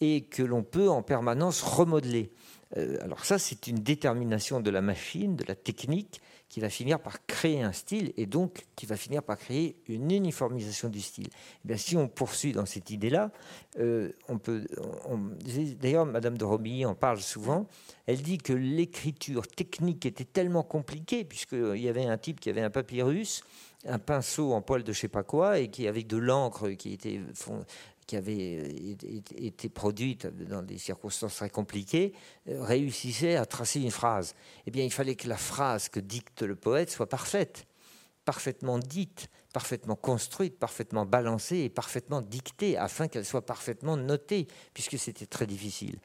et que l'on peut en permanence remodeler. Euh, alors ça, c'est une détermination de la machine, de la technique, qui va finir par créer un style et donc qui va finir par créer une uniformisation du style. Eh bien, si on poursuit dans cette idée-là, euh, on peut. D'ailleurs, Madame de Romilly en parle souvent. Elle dit que l'écriture technique était tellement compliquée puisqu'il y avait un type qui avait un papyrus un pinceau en poil de je sais pas quoi et qui avec de l'encre qui était qui avait euh, été produite dans des circonstances très compliquées, euh, réussissait à tracer une phrase. Eh bien, il fallait que la phrase que dicte le poète soit parfaite, parfaitement dite, parfaitement construite, parfaitement balancée et parfaitement dictée, afin qu'elle soit parfaitement notée, puisque c'était très difficile.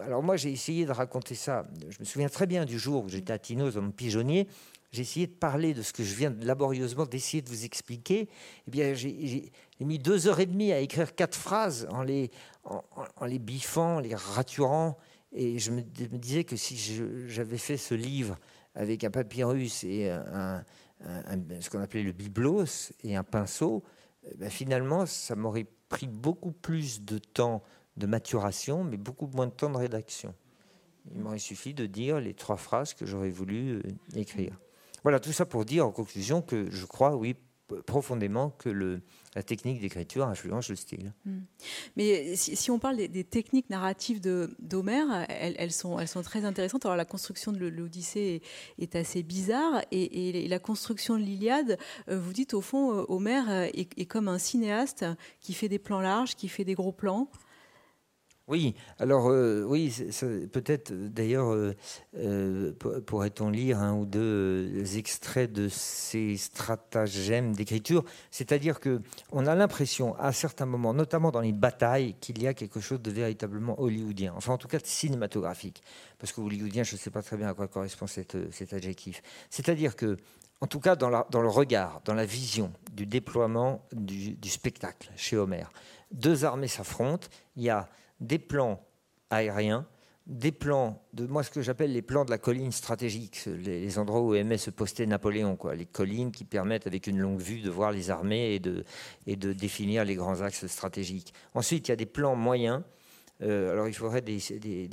alors moi, j'ai essayé de raconter ça. Je me souviens très bien du jour où j'étais à Tinos dans mon pigeonnier, j'ai essayé de parler de ce que je viens laborieusement d'essayer de vous expliquer. Eh bien, j'ai mis deux heures et demie à écrire quatre phrases en les, en, les biffant, les raturant. Et je me, disais que si j'avais fait ce livre avec un papyrus et ce qu'on appelait le biblos et un pinceau, eh ben, finalement, ça m'aurait pris beaucoup plus de temps de maturation, mais beaucoup moins de temps de rédaction. Il m'aurait suffi de dire les trois phrases que j'aurais voulu euh, écrire. Voilà, tout ça pour dire en conclusion que je crois, oui, profondément que la technique d'écriture influence le style. Hmm. Mais si, on parle des, techniques narratives d'Homère, elles, elles, sont, elles sont très intéressantes. Alors la construction de l'Odyssée est, assez bizarre et, la construction de l'Iliade, euh, vous dites au fond, euh, Homère est, comme un cinéaste qui fait des plans larges, qui fait des gros plans. Oui, alors euh, oui, peut-être d'ailleurs euh, pourrait-on lire un ou deux euh, extraits de ces stratagèmes d'écriture? C'est-à-dire que on a l'impression, à certains moments, notamment dans les batailles, qu'il y a quelque chose de véritablement hollywoodien, enfin en tout cas cinématographique, parce que hollywoodien, je ne sais pas très bien à quoi correspond cet adjectif. C'est-à-dire que en tout cas dans, le regard, dans la vision du déploiement du, du spectacle chez Homère. Deux armées s'affrontent, il y a des plans aériens, des plans de moi ce que j'appelle les plans de la colline stratégique, les, endroits où aimait se poster Napoléon, quoi, les collines qui permettent avec une longue vue de voir les armées et de, et de définir les grands axes stratégiques. Ensuite, il y a des plans moyens. Euh, alors il faudrait des,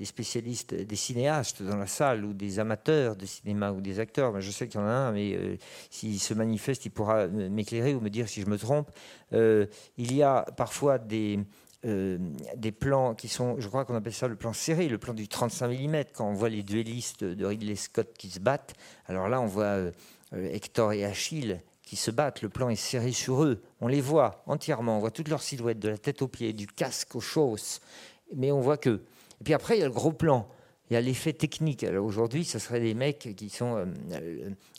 spécialistes, des cinéastes dans la salle ou des amateurs de cinéma ou des acteurs. Je sais qu'il y en a un, mais euh, s'il se manifeste, il pourra m'éclairer ou me dire si je me trompe. Euh, il y a parfois des, euh, des plans qui sont, je crois qu'on appelle ça le plan serré, le plan du 35 mm, quand on voit les duellistes de Ridley Scott qui se battent. Alors là, on voit euh, euh, Hector et Achille qui se battent, le plan est serré sur eux, on les voit entièrement, on voit toute leur silhouette, de la tête aux pieds, du casque aux chausses, mais on voit que. Et puis après, il y a le gros plan, il y a l'effet technique. Alors aujourd'hui, ce serait des mecs qui sont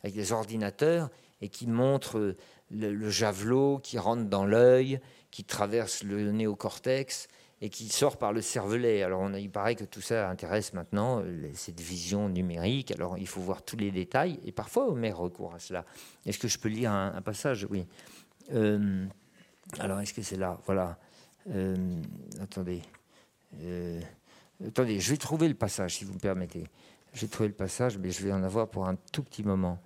avec des ordinateurs et qui montrent le javelot qui rentre dans l'œil, qui traverse le néocortex et qui sort par le cervelet. Alors on, il paraît que tout ça intéresse maintenant euh, cette vision numérique. Alors il faut voir tous les détails et parfois Homer recourt à cela. Est-ce que je peux lire un, passage? Oui. Euh, alors est-ce que c'est là? Voilà. Euh, attendez. attendez, je vais trouver le passage si vous me permettez. J'ai trouvé le passage, mais je vais en avoir pour un tout petit moment.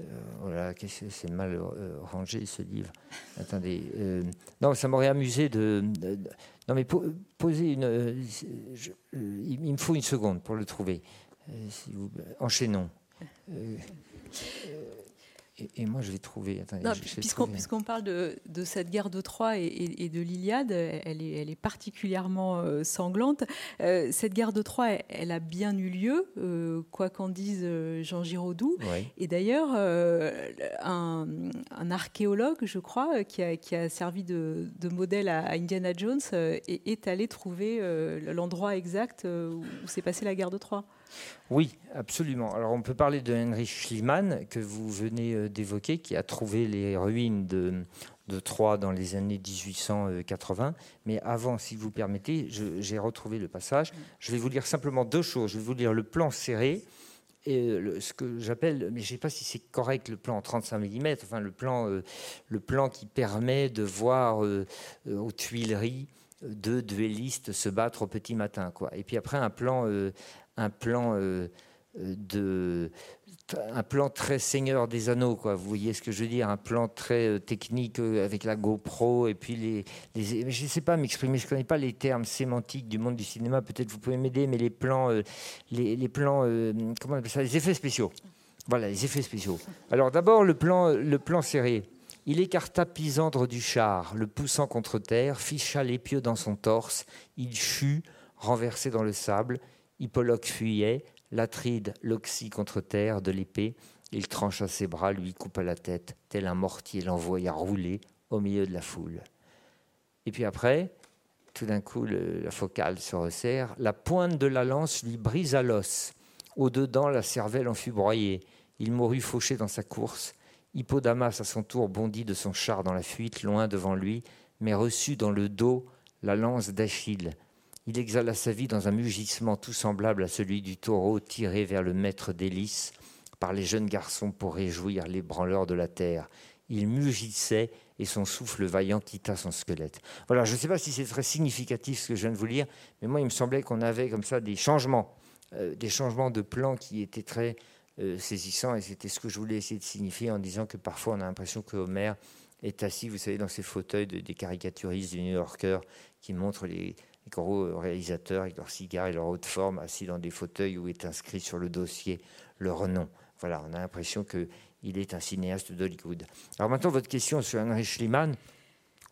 Euh, voilà, c'est mal euh, rangé ce livre. Attendez. Euh, non, ça m'aurait amusé de, Non, mais poser une. il me faut une seconde pour le trouver. enchaînons et, moi, je vais trouver. Puisqu'on parle de, cette guerre de Troie et, de l'Iliade, elle est, elle est, particulièrement euh, sanglante. Euh, cette guerre de Troie, elle, a bien eu lieu, euh, quoi qu'en dise Jean Giraudoux. Et d'ailleurs, un, archéologue, je crois, qui a, servi de, modèle à, Indiana Jones, est, est allé trouver l'endroit exact où s'est passée la guerre de Troie. Oui, absolument. Alors on peut parler de Heinrich Schliemann, que vous venez d'évoquer, qui a trouvé les ruines de, Troyes dans les années 1880. Mais avant, si vous permettez, j'ai retrouvé le passage. Je vais vous lire simplement deux choses. Je vais vous lire le plan serré et ce que j'appelle, mais je ne sais pas si c'est correct, le plan en 35 mm, enfin le plan, euh, le plan qui permet de voir euh, euh, aux Tuileries deux duellistes se battre au petit matin. Quoi. Et puis après, un plan, un plan de un plan très Seigneur des Anneaux, quoi. Vous voyez ce que je veux dire? Un plan très euh, technique euh, avec la GoPro et puis les, je ne sais pas m'exprimer, je ne connais pas les termes sémantiques du monde du cinéma. Peut-être vous pouvez m'aider, mais les plans, euh, les, plans, comment on appelle ça? Les effets spéciaux. Voilà, les effets spéciaux. Alors d'abord le plan, le plan serré. Il écarta Pisandre du char, le poussant contre terre, ficha l'épieu dans son torse. Il chut, renversé dans le sable. Hippoloque fuyait, L'Atride l'oxy contre terre de l'épée. Il trancha ses bras, lui coupa la tête, tel un mortier l'envoya rouler au milieu de la foule. Et puis après, tout d'un coup, la focale se resserre. La pointe de la lance lui brisa l'os. Au-dedans, la cervelle en fut broyée. Il mourut fauché dans sa course. Hippodamas, à son tour, bondit de son char dans la fuite, loin devant lui, mais reçut dans le dos la lance d'Achille. Il exhala sa vie dans un mugissement tout semblable à celui du taureau tiré vers le maître d'hélice par les jeunes garçons pour réjouir les branleurs de la terre. Il mugissait et son souffle vaillant quitta son squelette. Voilà, je ne sais pas si c'est très significatif ce que je viens de vous lire, mais moi il me semblait qu'on avait comme ça des changements, euh, des changements de plan qui étaient très euh, saisissants et c'était ce que je voulais essayer de signifier en disant que parfois on a l'impression que Homer est assis, vous savez, dans ces fauteuils des caricaturistes du New Yorker qui montrent les, les gros réalisateurs avec leurs cigares et leur haute forme assis dans des fauteuils où est inscrit sur le dossier leur nom. Voilà, on a l'impression qu'il est un cinéaste d'Hollywood. Alors maintenant, votre question sur Heinrich Schliemann.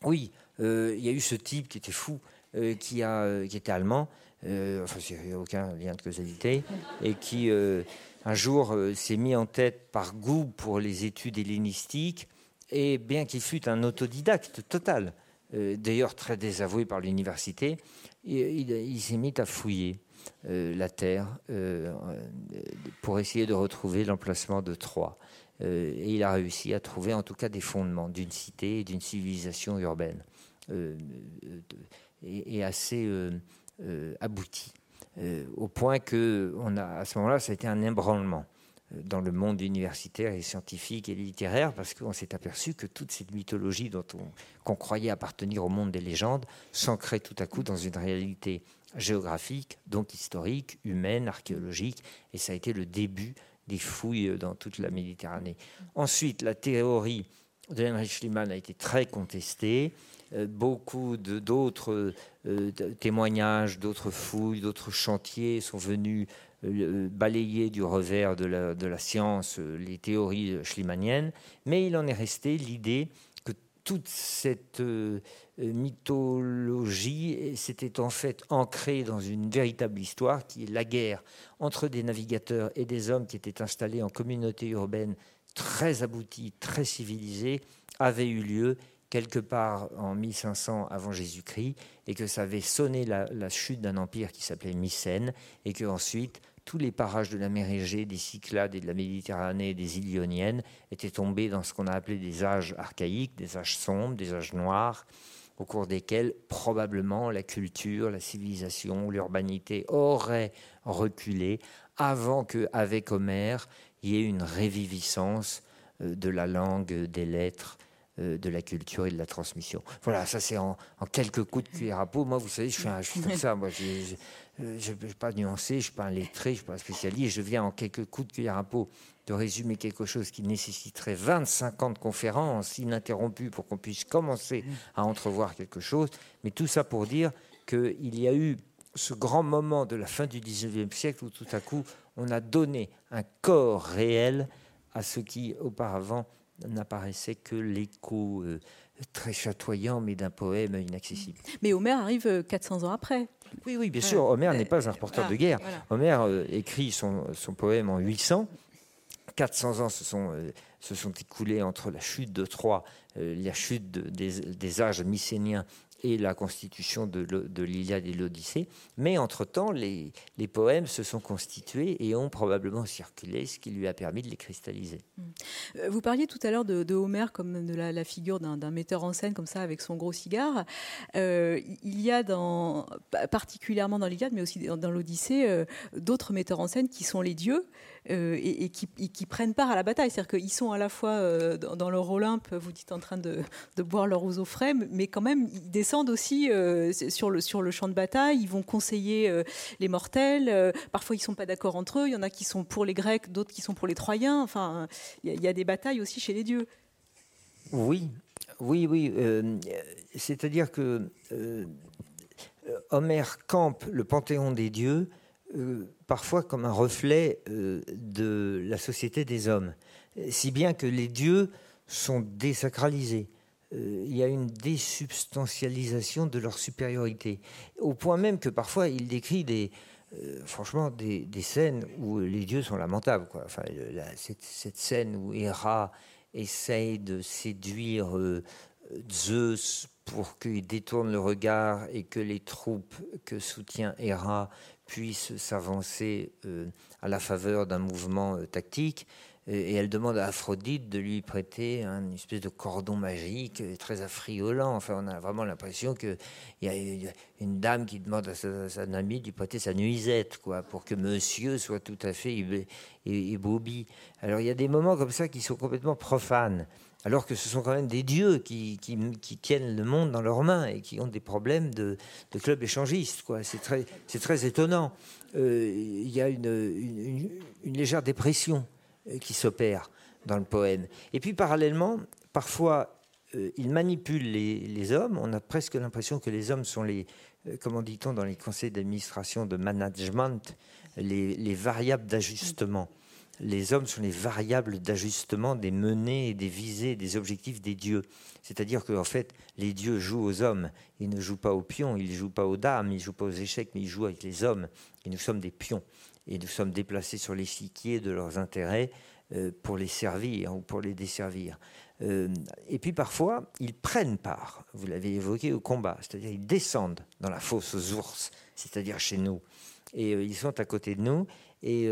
Oui, euh, il y a eu ce type qui était fou, euh, qui, a, euh, qui était allemand, enfin, il n'y a aucun lien de causalité, et qui un jour s'est mis en tête par goût pour les études hellénistiques, et bien qu'il fût un autodidacte total, d'ailleurs très désavoué par l'université, il, s'est mis à fouiller euh, la terre euh, pour essayer de retrouver l'emplacement de Troie. et il a réussi à trouver en tout cas des fondements d'une cité et d'une civilisation urbaine et, assez aboutie. au point que a, à ce moment-là, ça a été un ébranlement dans le monde universitaire et scientifique et littéraire, parce qu'on s'est aperçu que toute cette mythologie dont on, qu'on croyait appartenir au monde des légendes s'ancrait tout à coup dans une réalité géographique, donc historique, humaine, archéologique, et ça a été le début des fouilles dans toute la Méditerranée. Ensuite, la théorie de Heinrich Schliemann a été très contestée. Euh, beaucoup d'autres euh, témoignages, d'autres fouilles, d'autres chantiers sont venus euh, balayer du revers de la, science euh, les théories schliemaniennes, mais il en est resté l'idée que toute cette euh, mythologie s'était en fait ancrée dans une véritable histoire qui est la guerre entre des navigateurs et des hommes qui étaient installés en communauté urbaine très aboutie, très civilisée, avait eu lieu quelque part en 1500 avant Jésus-Christ, et que ça avait sonné la, chute d'un empire qui s'appelait Mycène, et que ensuite tous les parages de la mer Égée, des Cyclades et de la Méditerranée des îles étaient tombés dans ce qu'on a appelé des âges archaïques, des âges sombres, des âges noirs, au cours desquels probablement la culture, la civilisation, l'urbanité auraient reculé avant qu'avec Homère, il y ait une réviviscence euh, de la langue, des lettres, de la culture et de la transmission. Voilà, ça c'est en, quelques coups de cuillère à peau. Moi, vous savez, je suis, un, comme ça. Moi, je ne suis pas nuancé, je ne suis pas un lettré, je ne suis pas un spécialiste. Je viens en quelques coups de cuillère à peau de résumer quelque chose qui nécessiterait 25 ans de conférences ininterrompues pour qu'on puisse commencer à entrevoir quelque chose. Mais tout ça pour dire qu'il y a eu ce grand moment de la fin du 19e siècle où tout à coup on a donné un corps réel à ce qui auparavant n'apparaissait que l'écho euh, très chatoyant, mais d'un poème inaccessible. Mais Homère arrive 400 euh, ans après. Oui, oui, bien sûr. Homère n'est pas un reporter de guerre. Homère euh, écrit son, poème en 800. 400 ans se sont, se sont écoulés entre la chute de Troie, la chute des, âges mycéniens et la constitution de, de l'Iliade et l'Odyssée. Mais entre-temps, les, les, poèmes se sont constitués et ont probablement circulé, ce qui lui a permis de les cristalliser. Mmh. Euh, vous parliez tout à l'heure de, de, Homère comme de la, figure d'un metteur en scène comme ça avec son gros cigare. Euh, il y a dans, particulièrement dans l'Iliade, mais aussi dans, l'Odyssée, euh, d'autres metteurs en scène qui sont les dieux. Euh, et, qui, prennent part à la bataille. C'est-à-dire qu'ils sont à la fois euh, dans, leur Olympe, vous dites en train de, boire leur eau frais, mais quand même, ils descendent aussi euh, sur, le, champ de bataille, ils vont conseiller les mortels. parfois, ils ne sont pas d'accord entre eux. Il y en a qui sont pour les Grecs, d'autres qui sont pour les Troyens. Enfin, il y, a des batailles aussi chez les dieux. Oui, oui, oui. C'est-à-dire que Homère campe le panthéon des dieux parfois comme un reflet euh, de la société des hommes, si bien que les dieux sont désacralisés. Euh, il y a une désubstantialisation de leur supériorité, au point même que parfois il décrit des, franchement des, scènes où les dieux sont lamentables. Enfin, cette, cette, scène où Héra essaye de séduire Zeus pour qu'il détourne le regard et que les troupes que soutient Héra puisse s'avancer euh, à la faveur d'un mouvement euh, tactique. Et elle demande à Aphrodite de lui prêter une espèce de cordon magique euh, très affriolant. Enfin, on a vraiment l'impression qu'il y, a une dame qui demande à sa, amie de lui prêter sa nuisette, quoi, pour que monsieur soit tout à fait ébaubi. Alors, il y a des moments comme ça qui sont complètement profanes alors que ce sont quand même des dieux qui, tiennent le monde dans leurs mains et qui ont des problèmes de, de club échangiste. C'est très, étonnant. Euh, il y a une, légère dépression euh, qui s'opère dans le poème. Et puis parallèlement, parfois, euh, il manipule les, hommes. On a presque l'impression que les hommes sont les, comment dit-on dans les conseils d'administration de management, les variables d'ajustement les hommes sont les variables d'ajustement des menées des visées, des objectifs des dieux. C'est-à-dire qu'en fait, les dieux jouent aux hommes. Ils ne jouent pas aux pions, ils ne jouent pas aux dames, ils ne jouent pas aux échecs, mais ils jouent avec les hommes. Et nous sommes des pions. Et nous sommes déplacés sur l'échiquier de leurs intérêts euh, pour les servir ou pour les desservir. Euh, et puis parfois, ils prennent part, vous l'avez évoqué, au combat. C'est-à-dire ils descendent dans la fosse aux ours, c'est-à-dire chez nous. Et euh, ils sont à côté de nous et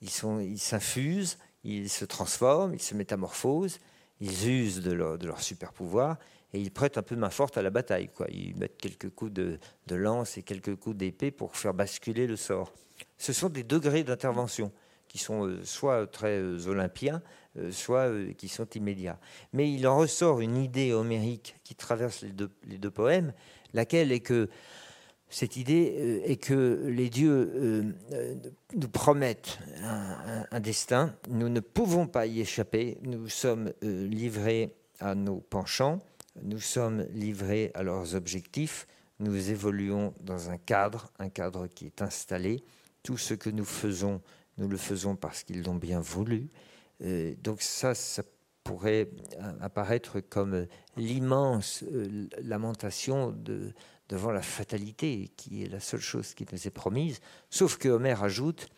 ils sont, ils s'infusent, ils se transforment, ils se métamorphosent, ils usent de leur, super pouvoir et ils prêtent un peu main forte à la bataille. Quoi. Ils mettent quelques coups de, lance et quelques coups d'épée pour faire basculer le sort. Ce sont des degrés d'intervention qui sont euh, soit très euh, olympiens, euh, soit qui sont immédiats. Mais il en ressort une idée homérique qui traverse les deux poèmes, laquelle est que cette idée euh, est que les dieux euh, euh, nous promettent un, destin. Nous ne pouvons pas y échapper. Nous sommes livrés à nos penchants. Nous sommes livrés à leurs objectifs. Nous évoluons dans un cadre, un cadre qui est installé. Tout ce que nous faisons, nous le faisons parce qu'ils l'ont bien voulu. donc ça, ça pourrait apparaître comme l'immense lamentation de, devant la fatalité, qui est la seule chose qui nous est promise, sauf que Homère ajoute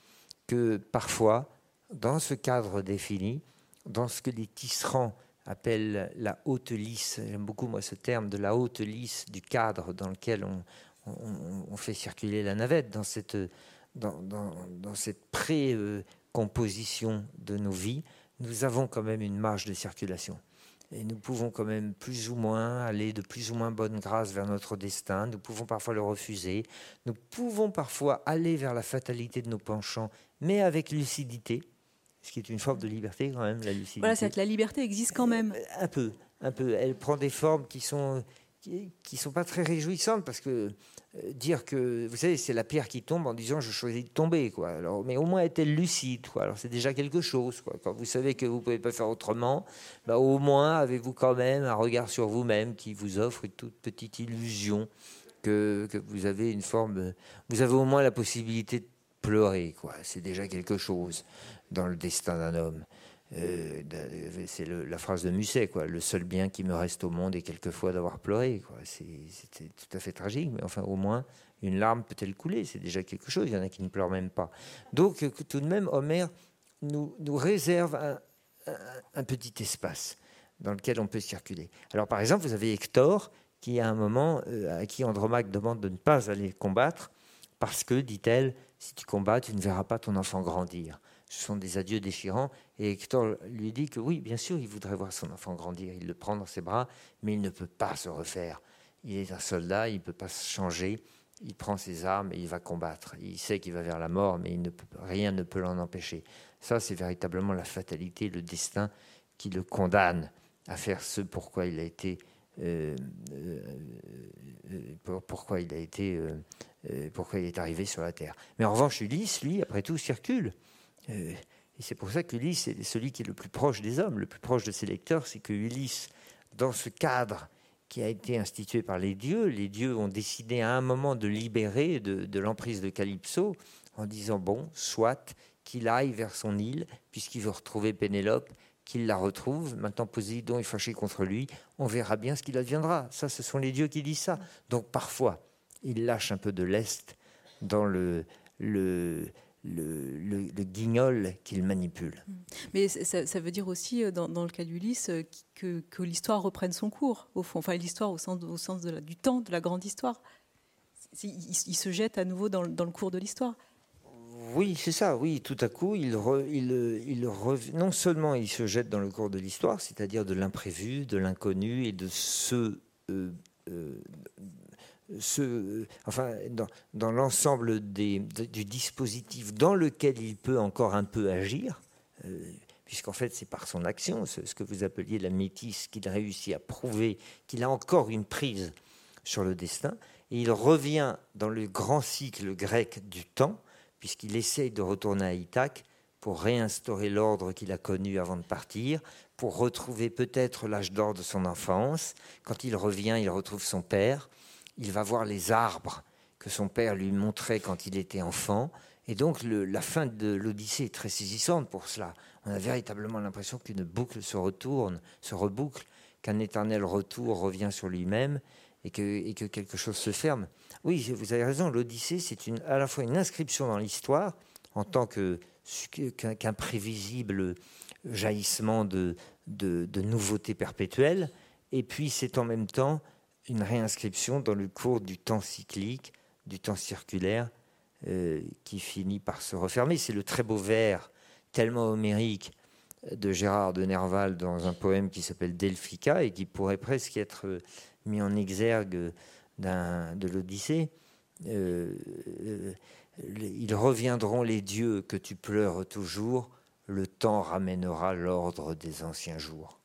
que parfois, dans ce cadre défini, dans ce que les tisserands appellent la haute lisse, j'aime beaucoup moi ce terme de la haute lisse du cadre dans lequel on, fait circuler la navette, dans cette, dans, dans cette pré-composition de nos vies, nous avons quand même une marge de circulation. Et nous pouvons quand même plus ou moins aller de plus ou moins bonne grâce vers notre destin. Nous pouvons parfois le refuser. Nous pouvons parfois aller vers la fatalité de nos penchants, mais avec lucidité, ce qui est une forme de liberté quand même, la lucidité. Voilà, c'est que la liberté existe quand même. Euh, un peu, un peu. Elle prend des formes qui sont qui, qui sont pas très réjouissantes parce que dire que, vous savez, c'est la pierre qui tombe en disant je choisis de tomber, quoi. Alors, mais au moins est-elle lucide, quoi. Alors c'est déjà quelque chose, quoi. Quand vous savez que vous pouvez pas faire autrement, bah, au moins avez-vous quand même un regard sur vous-même qui vous offre une toute petite illusion que, que vous avez une forme, vous avez au moins la possibilité de pleurer, quoi. C'est déjà quelque chose dans le destin d'un homme. Euh, c'est la phrase de Musset, quoi. Le seul bien qui me reste au monde est quelquefois d'avoir pleuré, quoi. C'était tout à fait tragique, mais enfin, au moins, une larme peut-elle couler C'est déjà quelque chose. Il y en a qui ne pleurent même pas. Donc, euh, tout de même, Homère nous, nous réserve un, petit espace dans lequel on peut circuler. Alors, par exemple, vous avez Hector qui, à un moment, à qui Andromaque demande de ne pas aller combattre, parce que, dit-elle, si tu combats, tu ne verras pas ton enfant grandir. Ce sont des adieux déchirants. Et Hector lui dit que oui, bien sûr, il voudrait voir son enfant grandir. Il le prend dans ses bras, mais il ne peut pas se refaire. Il est un soldat, il ne peut pas se changer. Il prend ses armes et il va combattre. Il sait qu'il va vers la mort, mais rien ne peut l'en empêcher. Ça, c'est véritablement la fatalité, le destin qui le condamne à faire ce pourquoi il a été, euh, euh, euh, pourquoi il a été, pourquoi il est arrivé sur la terre. Mais en revanche, Ulysse, lui, après tout, circule. Euh, et c'est pour ça qu'Ulysse est celui qui est le plus proche des hommes, le plus proche de ses lecteurs, c'est que Ulysse, dans ce cadre qui a été institué par les dieux, les dieux ont décidé à un moment de libérer de, l'emprise de Calypso en disant bon, soit qu'il aille vers son île, puisqu'il veut retrouver Pénélope, qu'il la retrouve. Maintenant, Poséidon est fâché contre lui. On verra bien ce qu'il adviendra. Ça, ce sont les dieux qui disent ça. Donc, parfois, il lâche un peu de lest dans le, le, le, guignol qu'il manipule. Mm. Mais ça, veut dire aussi, euh, dans, le cas d'Ulysse, euh, que, que l'histoire reprenne son cours, au fond. Enfin, l'histoire au sens, au sens de du temps, de la grande histoire. Il, se jette à nouveau dans, le cours de l'histoire. Oui, c'est ça, oui, tout à coup, il, il, il non seulement il se jette dans le cours de l'histoire, c'est-à-dire de l'imprévu, de l'inconnu et de ce euh, ce, enfin, dans, l'ensemble du dispositif dans lequel il peut encore un peu agir, euh, puisqu'en fait c'est par son action, ce, que vous appeliez la métisse, qu'il réussit à prouver qu'il a encore une prise sur le destin, et il revient dans le grand cycle grec du temps, puisqu'il essaye de retourner à Ithaque pour réinstaurer l'ordre qu'il a connu avant de partir, pour retrouver peut-être l'âge d'or de son enfance. Quand il revient, il retrouve son père il va voir les arbres que son père lui montrait quand il était enfant. Et donc la fin de l'Odyssée est très saisissante pour cela. On a véritablement l'impression qu'une boucle se retourne, se reboucle, qu'un éternel retour revient sur lui-même et que, quelque chose se ferme. Oui, vous avez raison, l'Odyssée, c'est à la fois une inscription dans l'histoire en tant qu'imprévisible jaillissement de, de nouveautés perpétuelles, et puis c'est en même temps une réinscription dans le cours du temps cyclique, du temps circulaire, euh, qui finit par se refermer. C'est le très beau vers, tellement homérique, de Gérard de Nerval dans un poème qui s'appelle Delphica et qui pourrait presque être euh, mis en exergue de l'Odyssée. Euh, ils reviendront les dieux que tu pleures toujours, le temps ramènera l'ordre des anciens jours.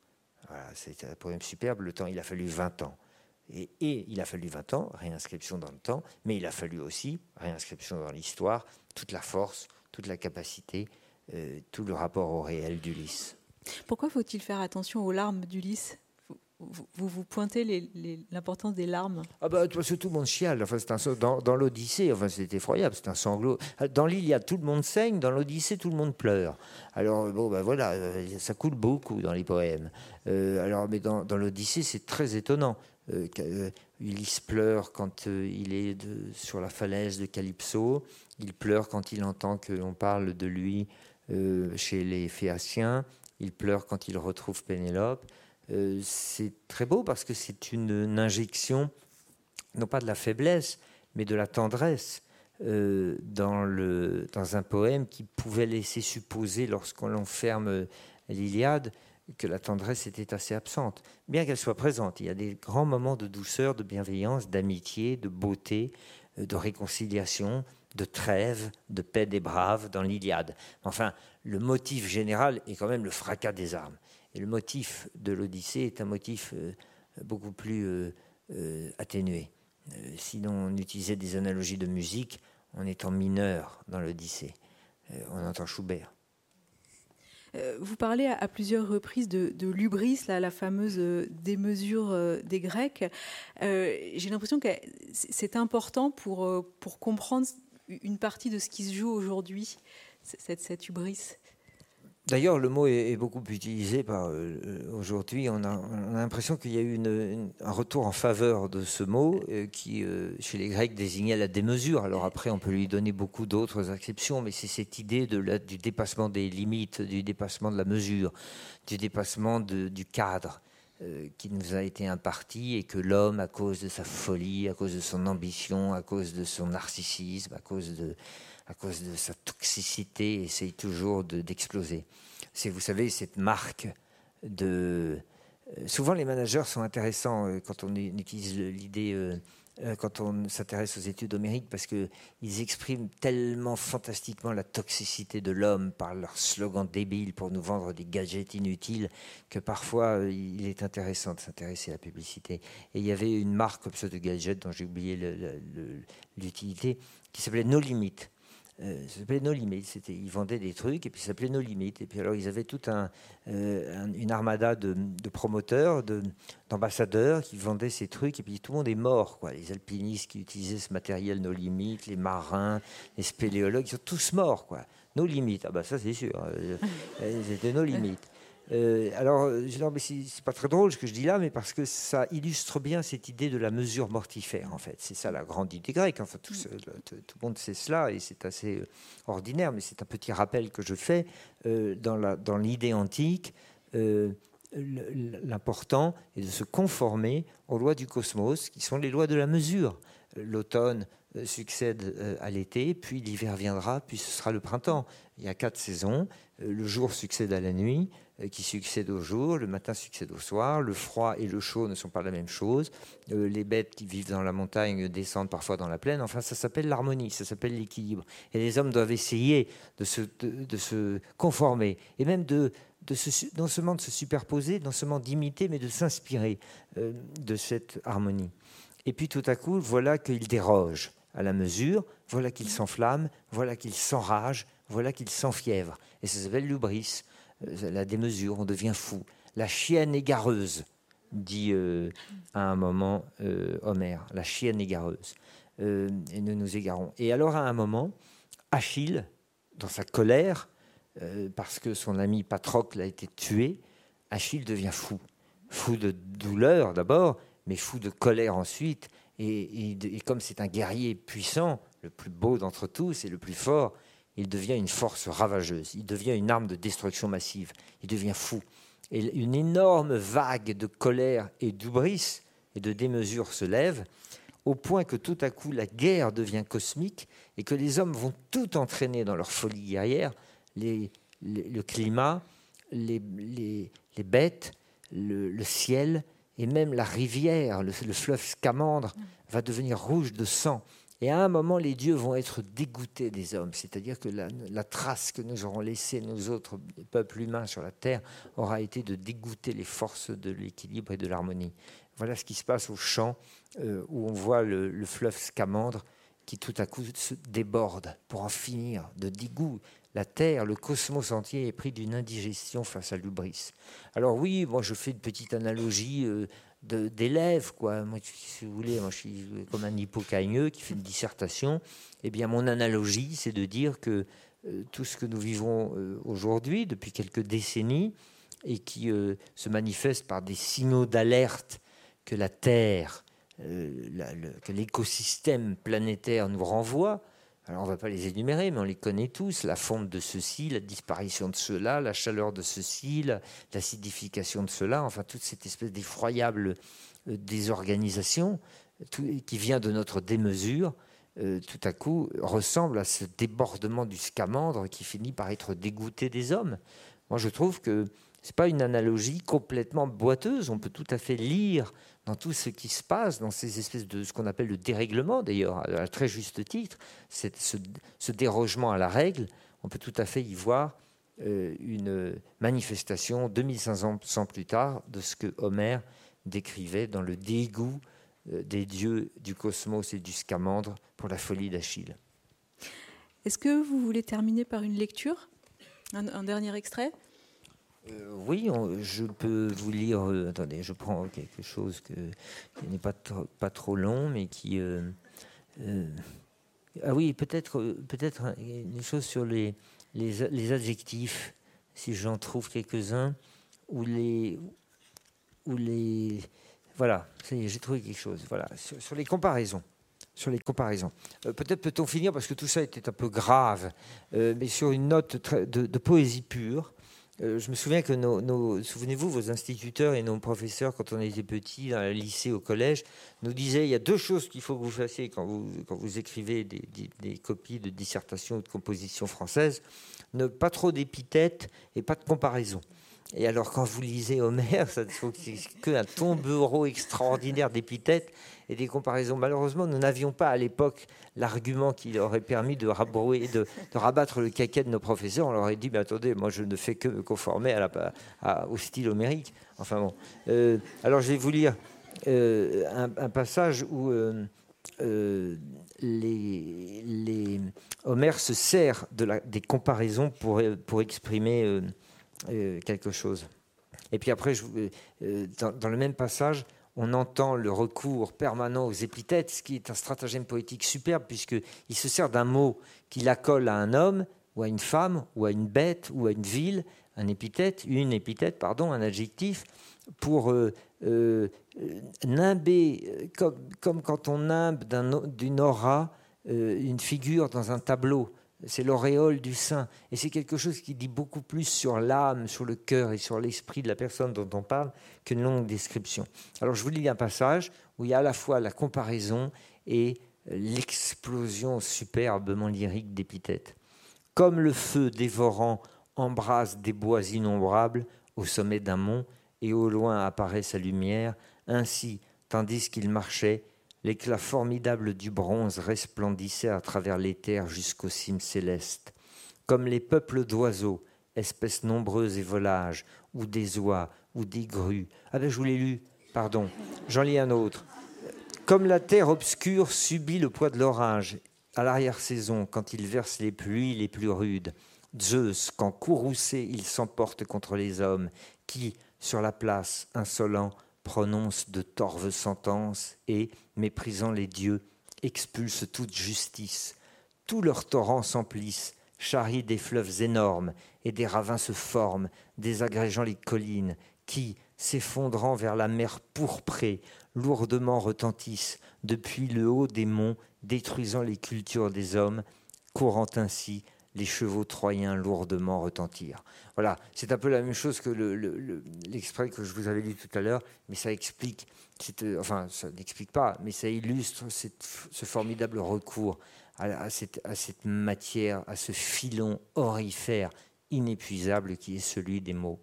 Voilà, c'est un poème superbe. Le temps, il a fallu 20 ans. Et, il a fallu 20 ans, réinscription dans le temps, mais il a fallu aussi réinscription dans l'histoire, toute la force, toute la capacité, euh, tout le rapport au réel d'Ulysse. Pourquoi faut-il faire attention aux larmes d'Ulysse vous, vous, pointez l'importance des larmes? Ah bah, Parce que tout le monde chiale. Enfin, un, dans, dans l'Odyssée, enfin, c'est effroyable, c'est un sanglot. Dans l'Iliade, tout le monde saigne, dans l'Odyssée, tout le monde pleure. Alors, bon, ben voilà, euh, ça coule beaucoup dans les poèmes. Euh, alors, mais dans, dans l'Odyssée, c'est très étonnant. Euh, euh, Ulysse pleure quand euh, il est sur la falaise de Calypso. Il pleure quand il entend que l'on parle de lui chez les Phéaciens. Il pleure quand il retrouve Pénélope. c'est très beau parce que c'est une, injection, non pas de la faiblesse, mais de la tendresse dans, dans un poème qui pouvait laisser supposer, lorsqu'on enferme l'Iliade, que la tendresse était assez absente, bien qu'elle soit présente. Il y a des grands moments de douceur, de bienveillance, d'amitié, de beauté, euh, de réconciliation, de trêve, de paix des braves dans l'Iliade. Enfin, le motif général est quand même le fracas des armes. Et le motif de l'Odyssée est un motif euh, beaucoup plus euh, atténué. sinon, on utilisait des analogies de musique, on est en mineur dans l'Odyssée. on entend Schubert. Euh, vous parlez à, plusieurs reprises de, l'ubris, la fameuse euh, démesure euh, des Grecs. J'ai l'impression que c'est important pour, pour comprendre une partie de ce qui se joue aujourd'hui, cette, cette hubris. D'ailleurs, le mot est, beaucoup utilisé par euh, aujourd'hui. On a, l'impression qu'il y a eu un retour en faveur de ce mot euh, qui, euh, chez les Grecs, désignait la démesure. Alors après, on peut lui donner beaucoup d'autres acceptions, mais c'est cette idée du dépassement des limites, du dépassement de la mesure, du dépassement du cadre. qui nous a été imparti et que l'homme, à cause de sa folie, à cause de son ambition, à cause de son narcissisme, à cause de, à cause de sa toxicité, essaye toujours d'exploser. C'est, vous savez, cette marque de... souvent les managers sont intéressants quand on utilise l'idée euh, quand on s'intéresse aux études homériques parce qu'ils expriment tellement fantastiquement la toxicité de l'homme par leurs slogans débiles pour nous vendre des gadgets inutiles que parfois euh, il est intéressant de s'intéresser à la publicité. Et il y avait une marque comme ça de gadgets dont j'ai oublié l'utilité qui s'appelait No Limit euh, ça s'appelait No Limits. C'était, ils vendaient des trucs et puis ça s'appelait No Limits. Et puis alors ils avaient toute un, euh, une armada de, promoteurs, de, d'ambassadeurs qui vendaient ces trucs et puis tout le monde est mort. Les alpinistes qui utilisaient ce matériel No Limits, les marins, les spéléologues, ils sont tous morts. Quoi. No Limits, ah bah ça c'est sûr. Euh, ils étaient No Limits. Euh, alors, euh, mais c'est pas très drôle ce que je dis là, mais parce que ça illustre bien cette idée de la mesure mortifère, en fait. C'est ça la grande idée grecque. Enfin, tout, tout, le monde sait cela et c'est assez euh, ordinaire, mais c'est un petit rappel que je fais dans l'idée antique. L'important est de se conformer aux lois du cosmos, qui sont les lois de la mesure. L'automne succède à l'été, puis l'hiver viendra, puis ce sera le printemps. Il y a quatre saisons. Le jour succède à la nuit, qui succède au jour, le matin succède au soir, le froid et le chaud ne sont pas la même chose, euh, les bêtes qui vivent dans la montagne descendent parfois dans la plaine, enfin ça s'appelle l'harmonie, ça s'appelle l'équilibre. Et les hommes doivent essayer de se, de, se conformer, et même de, de se, non seulement de se superposer, non seulement d'imiter, mais de s'inspirer euh, de cette harmonie. Et puis tout à coup, voilà qu'il déroge à la mesure, voilà qu'il s'enflamme, voilà qu'il s'enrage, voilà qu'il s'enfièvre. Et ça s'appelle l'ubris. Euh, la démesure, on devient fou. La chienne égareuse, dit euh, à un moment euh, Homère, la chienne égareuse. et nous nous égarons. Et alors à un moment, Achille, dans sa colère, parce que son ami Patrocle a été tué, Achille devient fou. Fou de douleur d'abord, mais fou de colère ensuite. Et, et comme c'est un guerrier puissant, le plus beau d'entre tous et le plus fort, il devient une force ravageuse, il devient une arme de destruction massive, il devient fou. Et une énorme vague de colère et d'ubris et de démesure se lève, au point que tout à coup la guerre devient cosmique et que les hommes vont tout entraîner dans leur folie guerrière, les, le climat, les, bêtes, le, ciel et même la rivière, le, le fleuve Scamandre va devenir rouge de sang. Et à un moment, les dieux vont être dégoûtés des hommes, c'est-à-dire que la, trace que nous aurons laissée, nous autres peuples humains sur la terre, aura été de dégoûter les forces de l'équilibre et de l'harmonie. Voilà ce qui se passe au champ euh, où on voit le, fleuve Scamandre qui tout à coup se déborde pour en finir de dégoût. La Terre, le cosmos entier est pris d'une indigestion face à l'ubris. Alors oui, moi je fais une petite analogie euh, d'élèves, quoi. Moi, si vous voulez, moi, je suis comme un hippocagneux qui fait une dissertation. Eh bien, mon analogie, c'est de dire que euh, tout ce que nous vivons euh, aujourd'hui, depuis quelques décennies, et qui euh, se manifeste par des signaux d'alerte que la Terre, que l'écosystème planétaire nous renvoie, alors on ne va pas les énumérer, mais on les connaît tous. La fonte de ceci, la disparition de cela, la chaleur de ceci, l'acidification de cela, enfin toute cette espèce d'effroyable euh, désorganisation qui vient de notre démesure, euh, tout à coup ressemble à ce débordement du scamandre qui finit par être dégoûté des hommes. Moi je trouve que ce n'est pas une analogie complètement boiteuse. On peut tout à fait lire dans tout ce qui se passe, dans ces espèces de ce qu'on appelle le dérèglement, d'ailleurs, à très juste titre, ce, ce, dérogement à la règle, on peut tout à fait y voir euh, une manifestation 2500 ans plus tard de ce que Homère décrivait dans le dégoût euh, des dieux du cosmos et du scamandre pour la folie d'Achille. Est-ce que vous voulez terminer par une lecture? Un dernier extrait? Euh, oui, je peux vous lire. Euh, attendez, je prends quelque chose qui n'est pas, trop long, mais qui. Euh, ah oui, peut-être peut-être une chose sur les, adjectifs, si j'en trouve quelques-uns, ou les. Ou les voilà, j'ai trouvé quelque chose. Voilà, sur, les comparaisons sur les comparaisons. Peut-être peut-on finir, parce que tout ça était un peu grave, mais sur une note de, poésie pure, euh, je me souviens que nos, souvenez-vous, vos instituteurs et nos professeurs, quand on était petits, dans le lycée, au collège, nous disaient il y a deux choses qu'il faut que vous fassiez quand vous, écrivez des, copies de dissertation ou de composition française. Ne pas trop d'épithètes et pas de comparaison. Et alors, quand vous lisez Homère, ça c'est qu'un tombereau extraordinaire d'épithètes et des comparaisons. Malheureusement, nous n'avions pas à l'époque l'argument qui aurait permis de, rabrouer, de, rabattre le caquet de nos professeurs. On leur aurait dit Mais attendez, moi, je ne fais que me conformer au style homérique. Enfin bon. Euh, alors, je vais vous lire euh, un, passage où. Euh, Homère se sert des comparaisons pour, pour exprimer euh, quelque chose. Et puis après, je, euh, dans, le même passage, on entend le recours permanent aux épithètes, ce qui est un stratagème poétique superbe, puisqu'il se sert d'un mot qui colle à un homme, ou à une femme, ou à une bête, ou à une ville, un épithète, une épithète, pardon, un adjectif, pour euh, nimber, comme, comme, quand on nimbe d'une aura une figure dans un tableau c'est l'auréole du saint. Et c'est quelque chose qui dit beaucoup plus sur l'âme, sur le cœur et sur l'esprit de la personne dont on parle qu'une longue description. Alors je vous lis un passage où il y a à la fois la comparaison et l'explosion superbement lyrique d'épithètes. Comme le feu dévorant embrase des bois innombrables au sommet d'un mont, et au loin apparaît sa lumière, ainsi, tandis qu'il marchait, L'éclat formidable du bronze resplendissait à travers l'éther jusqu'aux cimes célestes. Comme les peuples d'oiseaux, espèces nombreuses et volages, ou des oies, ou des grues. Ah ben je vous l'ai lu, pardon, j'en lis un autre. Comme la terre obscure subit le poids de l'orage, à l'arrière-saison, quand il verse les pluies les plus rudes. Zeus, quand courroucé, il s'emporte contre les hommes, qui, sur la place, insolent, prononce de torves sentences et, méprisant les dieux, expulse toute justice. Tous leurs torrents s'emplissent, charrient des fleuves énormes, et des ravins se forment, désagrégeant les collines, qui, s'effondrant vers la mer pourprée, lourdement retentissent depuis le haut des monts, détruisant les cultures des hommes, courant ainsi les chevaux troyens lourdement retentirent. Voilà, c'est un peu la même chose que l'extrait que je vous avais lu tout à l'heure, mais ça explique, euh, enfin, ça n'explique pas, mais ça illustre ce formidable recours à, cette, matière, à ce filon orifère inépuisable qui est celui des mots.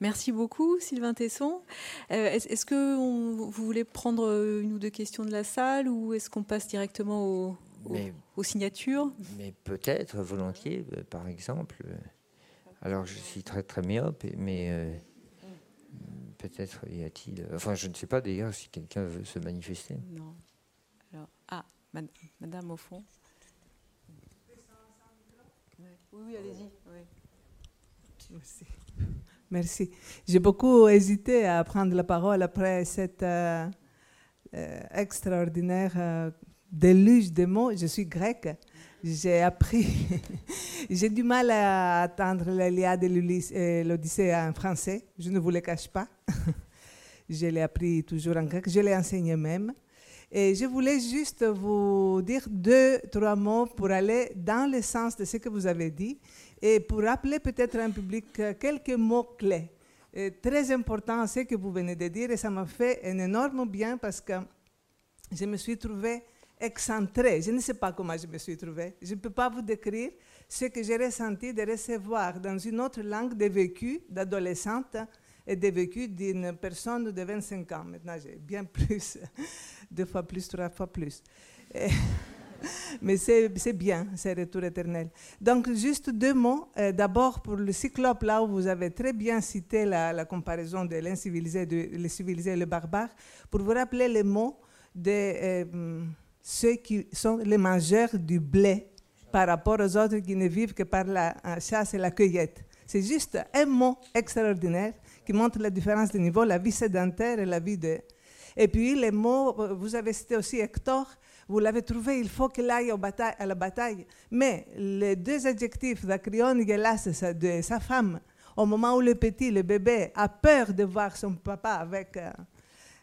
Merci beaucoup, Sylvain Tesson. Euh, est-ce que vous voulez prendre une ou deux questions de la salle ou est-ce qu'on passe directement au, aux, signatures Mais peut-être, volontiers, euh, par exemple. Alors, je suis très, très myope, mais euh, peut-être y a-t-il. Enfin, je ne sais pas d'ailleurs si quelqu'un veut se manifester. Non. Alors, ah, madame, au fond. Oui, oui, allez-y. Merci. Merci. J'ai beaucoup hésité à prendre la parole après cette euh, extraordinaire déluge de mots. Je suis grecque. J'ai appris. J'ai du mal à attendre l'Iliade et l'Odyssée en français. Je ne vous le cache pas. je l'ai appris toujours en grec. Je l'ai enseigné même. Et je voulais juste vous dire deux, trois mots pour aller dans le sens de ce que vous avez dit et pour rappeler peut-être un public quelques mots clés. très important, ce que vous venez de dire, et ça m'a fait un énorme bien parce que je me suis trouvée excentré. Je ne sais pas comment je me suis trouvée. Je ne peux pas vous décrire ce que j'ai ressenti de recevoir dans une autre langue des vécus d'adolescente et des vécus d'une personne de 25 ans. Maintenant, j'ai bien plus, deux fois plus, trois fois plus. mais c'est bien, c'est retour éternel. Donc, juste deux mots. Euh, d'abord, pour le cyclope, là où vous avez très bien cité la, comparaison de l'incivilisé, le civilisé et le barbare, pour vous rappeler les mots de... Euh, ceux qui sont les mangeurs du blé par rapport aux autres qui ne vivent que par la chasse et la cueillette. C'est juste un mot extraordinaire qui montre la différence de niveau, la vie sédentaire et la vie de... Et puis les mots, vous avez cité aussi Hector, vous l'avez trouvé, il faut qu'il aille à la bataille. Mais les deux adjectifs d'Acrione Gelas de sa femme, au moment où le petit, le bébé, a peur de voir son papa avec euh,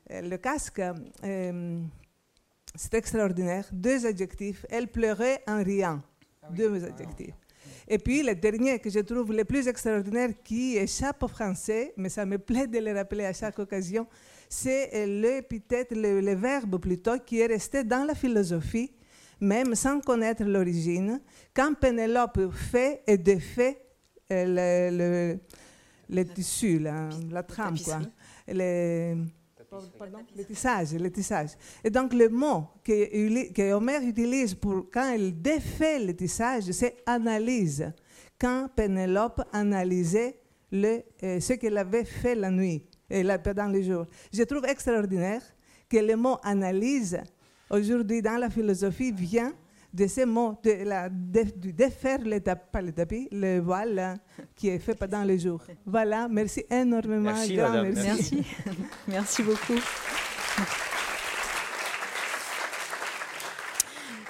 le casque, euh, c'est extraordinaire. Deux adjectifs. Elle pleurait en riant. Ah Deux adjectifs. Et puis le dernier que je trouve le plus extraordinaire qui échappe au français, mais ça me plaît de le rappeler à chaque occasion, c'est l'épithète, le, le verbe plutôt, qui est resté dans la philosophie, même sans connaître l'origine, quand Pénélope fait et défait euh, le, le, le tissu, la, la trame, quoi. Pardon, le tissage, le tissage. Et donc le mot que, que Homer utilise pour quand il défait le tissage, c'est analyse. Quand Pénélope analysait le, euh, ce qu'elle avait fait la nuit et la, pendant le jour. Je trouve extraordinaire que le mot analyse aujourd'hui dans la philosophie vient de ces mots, de, la, de, de défaire le tapis, pas le tapis, le voile qui est fait pendant le jour. Voilà, merci énormément. Merci, grand merci. Merci. Merci beaucoup.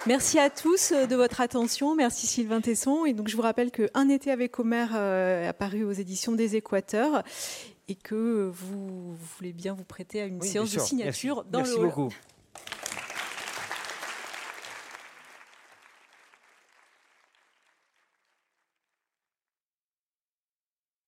Merci à tous euh, de votre attention. Merci Sylvain Tesson. Et donc, je vous rappelle que Un été avec Homer euh, est apparu aux éditions des Équateurs et que vous, vous voulez bien vous prêter à une Oui, séance de signature Merci. dans Merci le hall. beaucoup.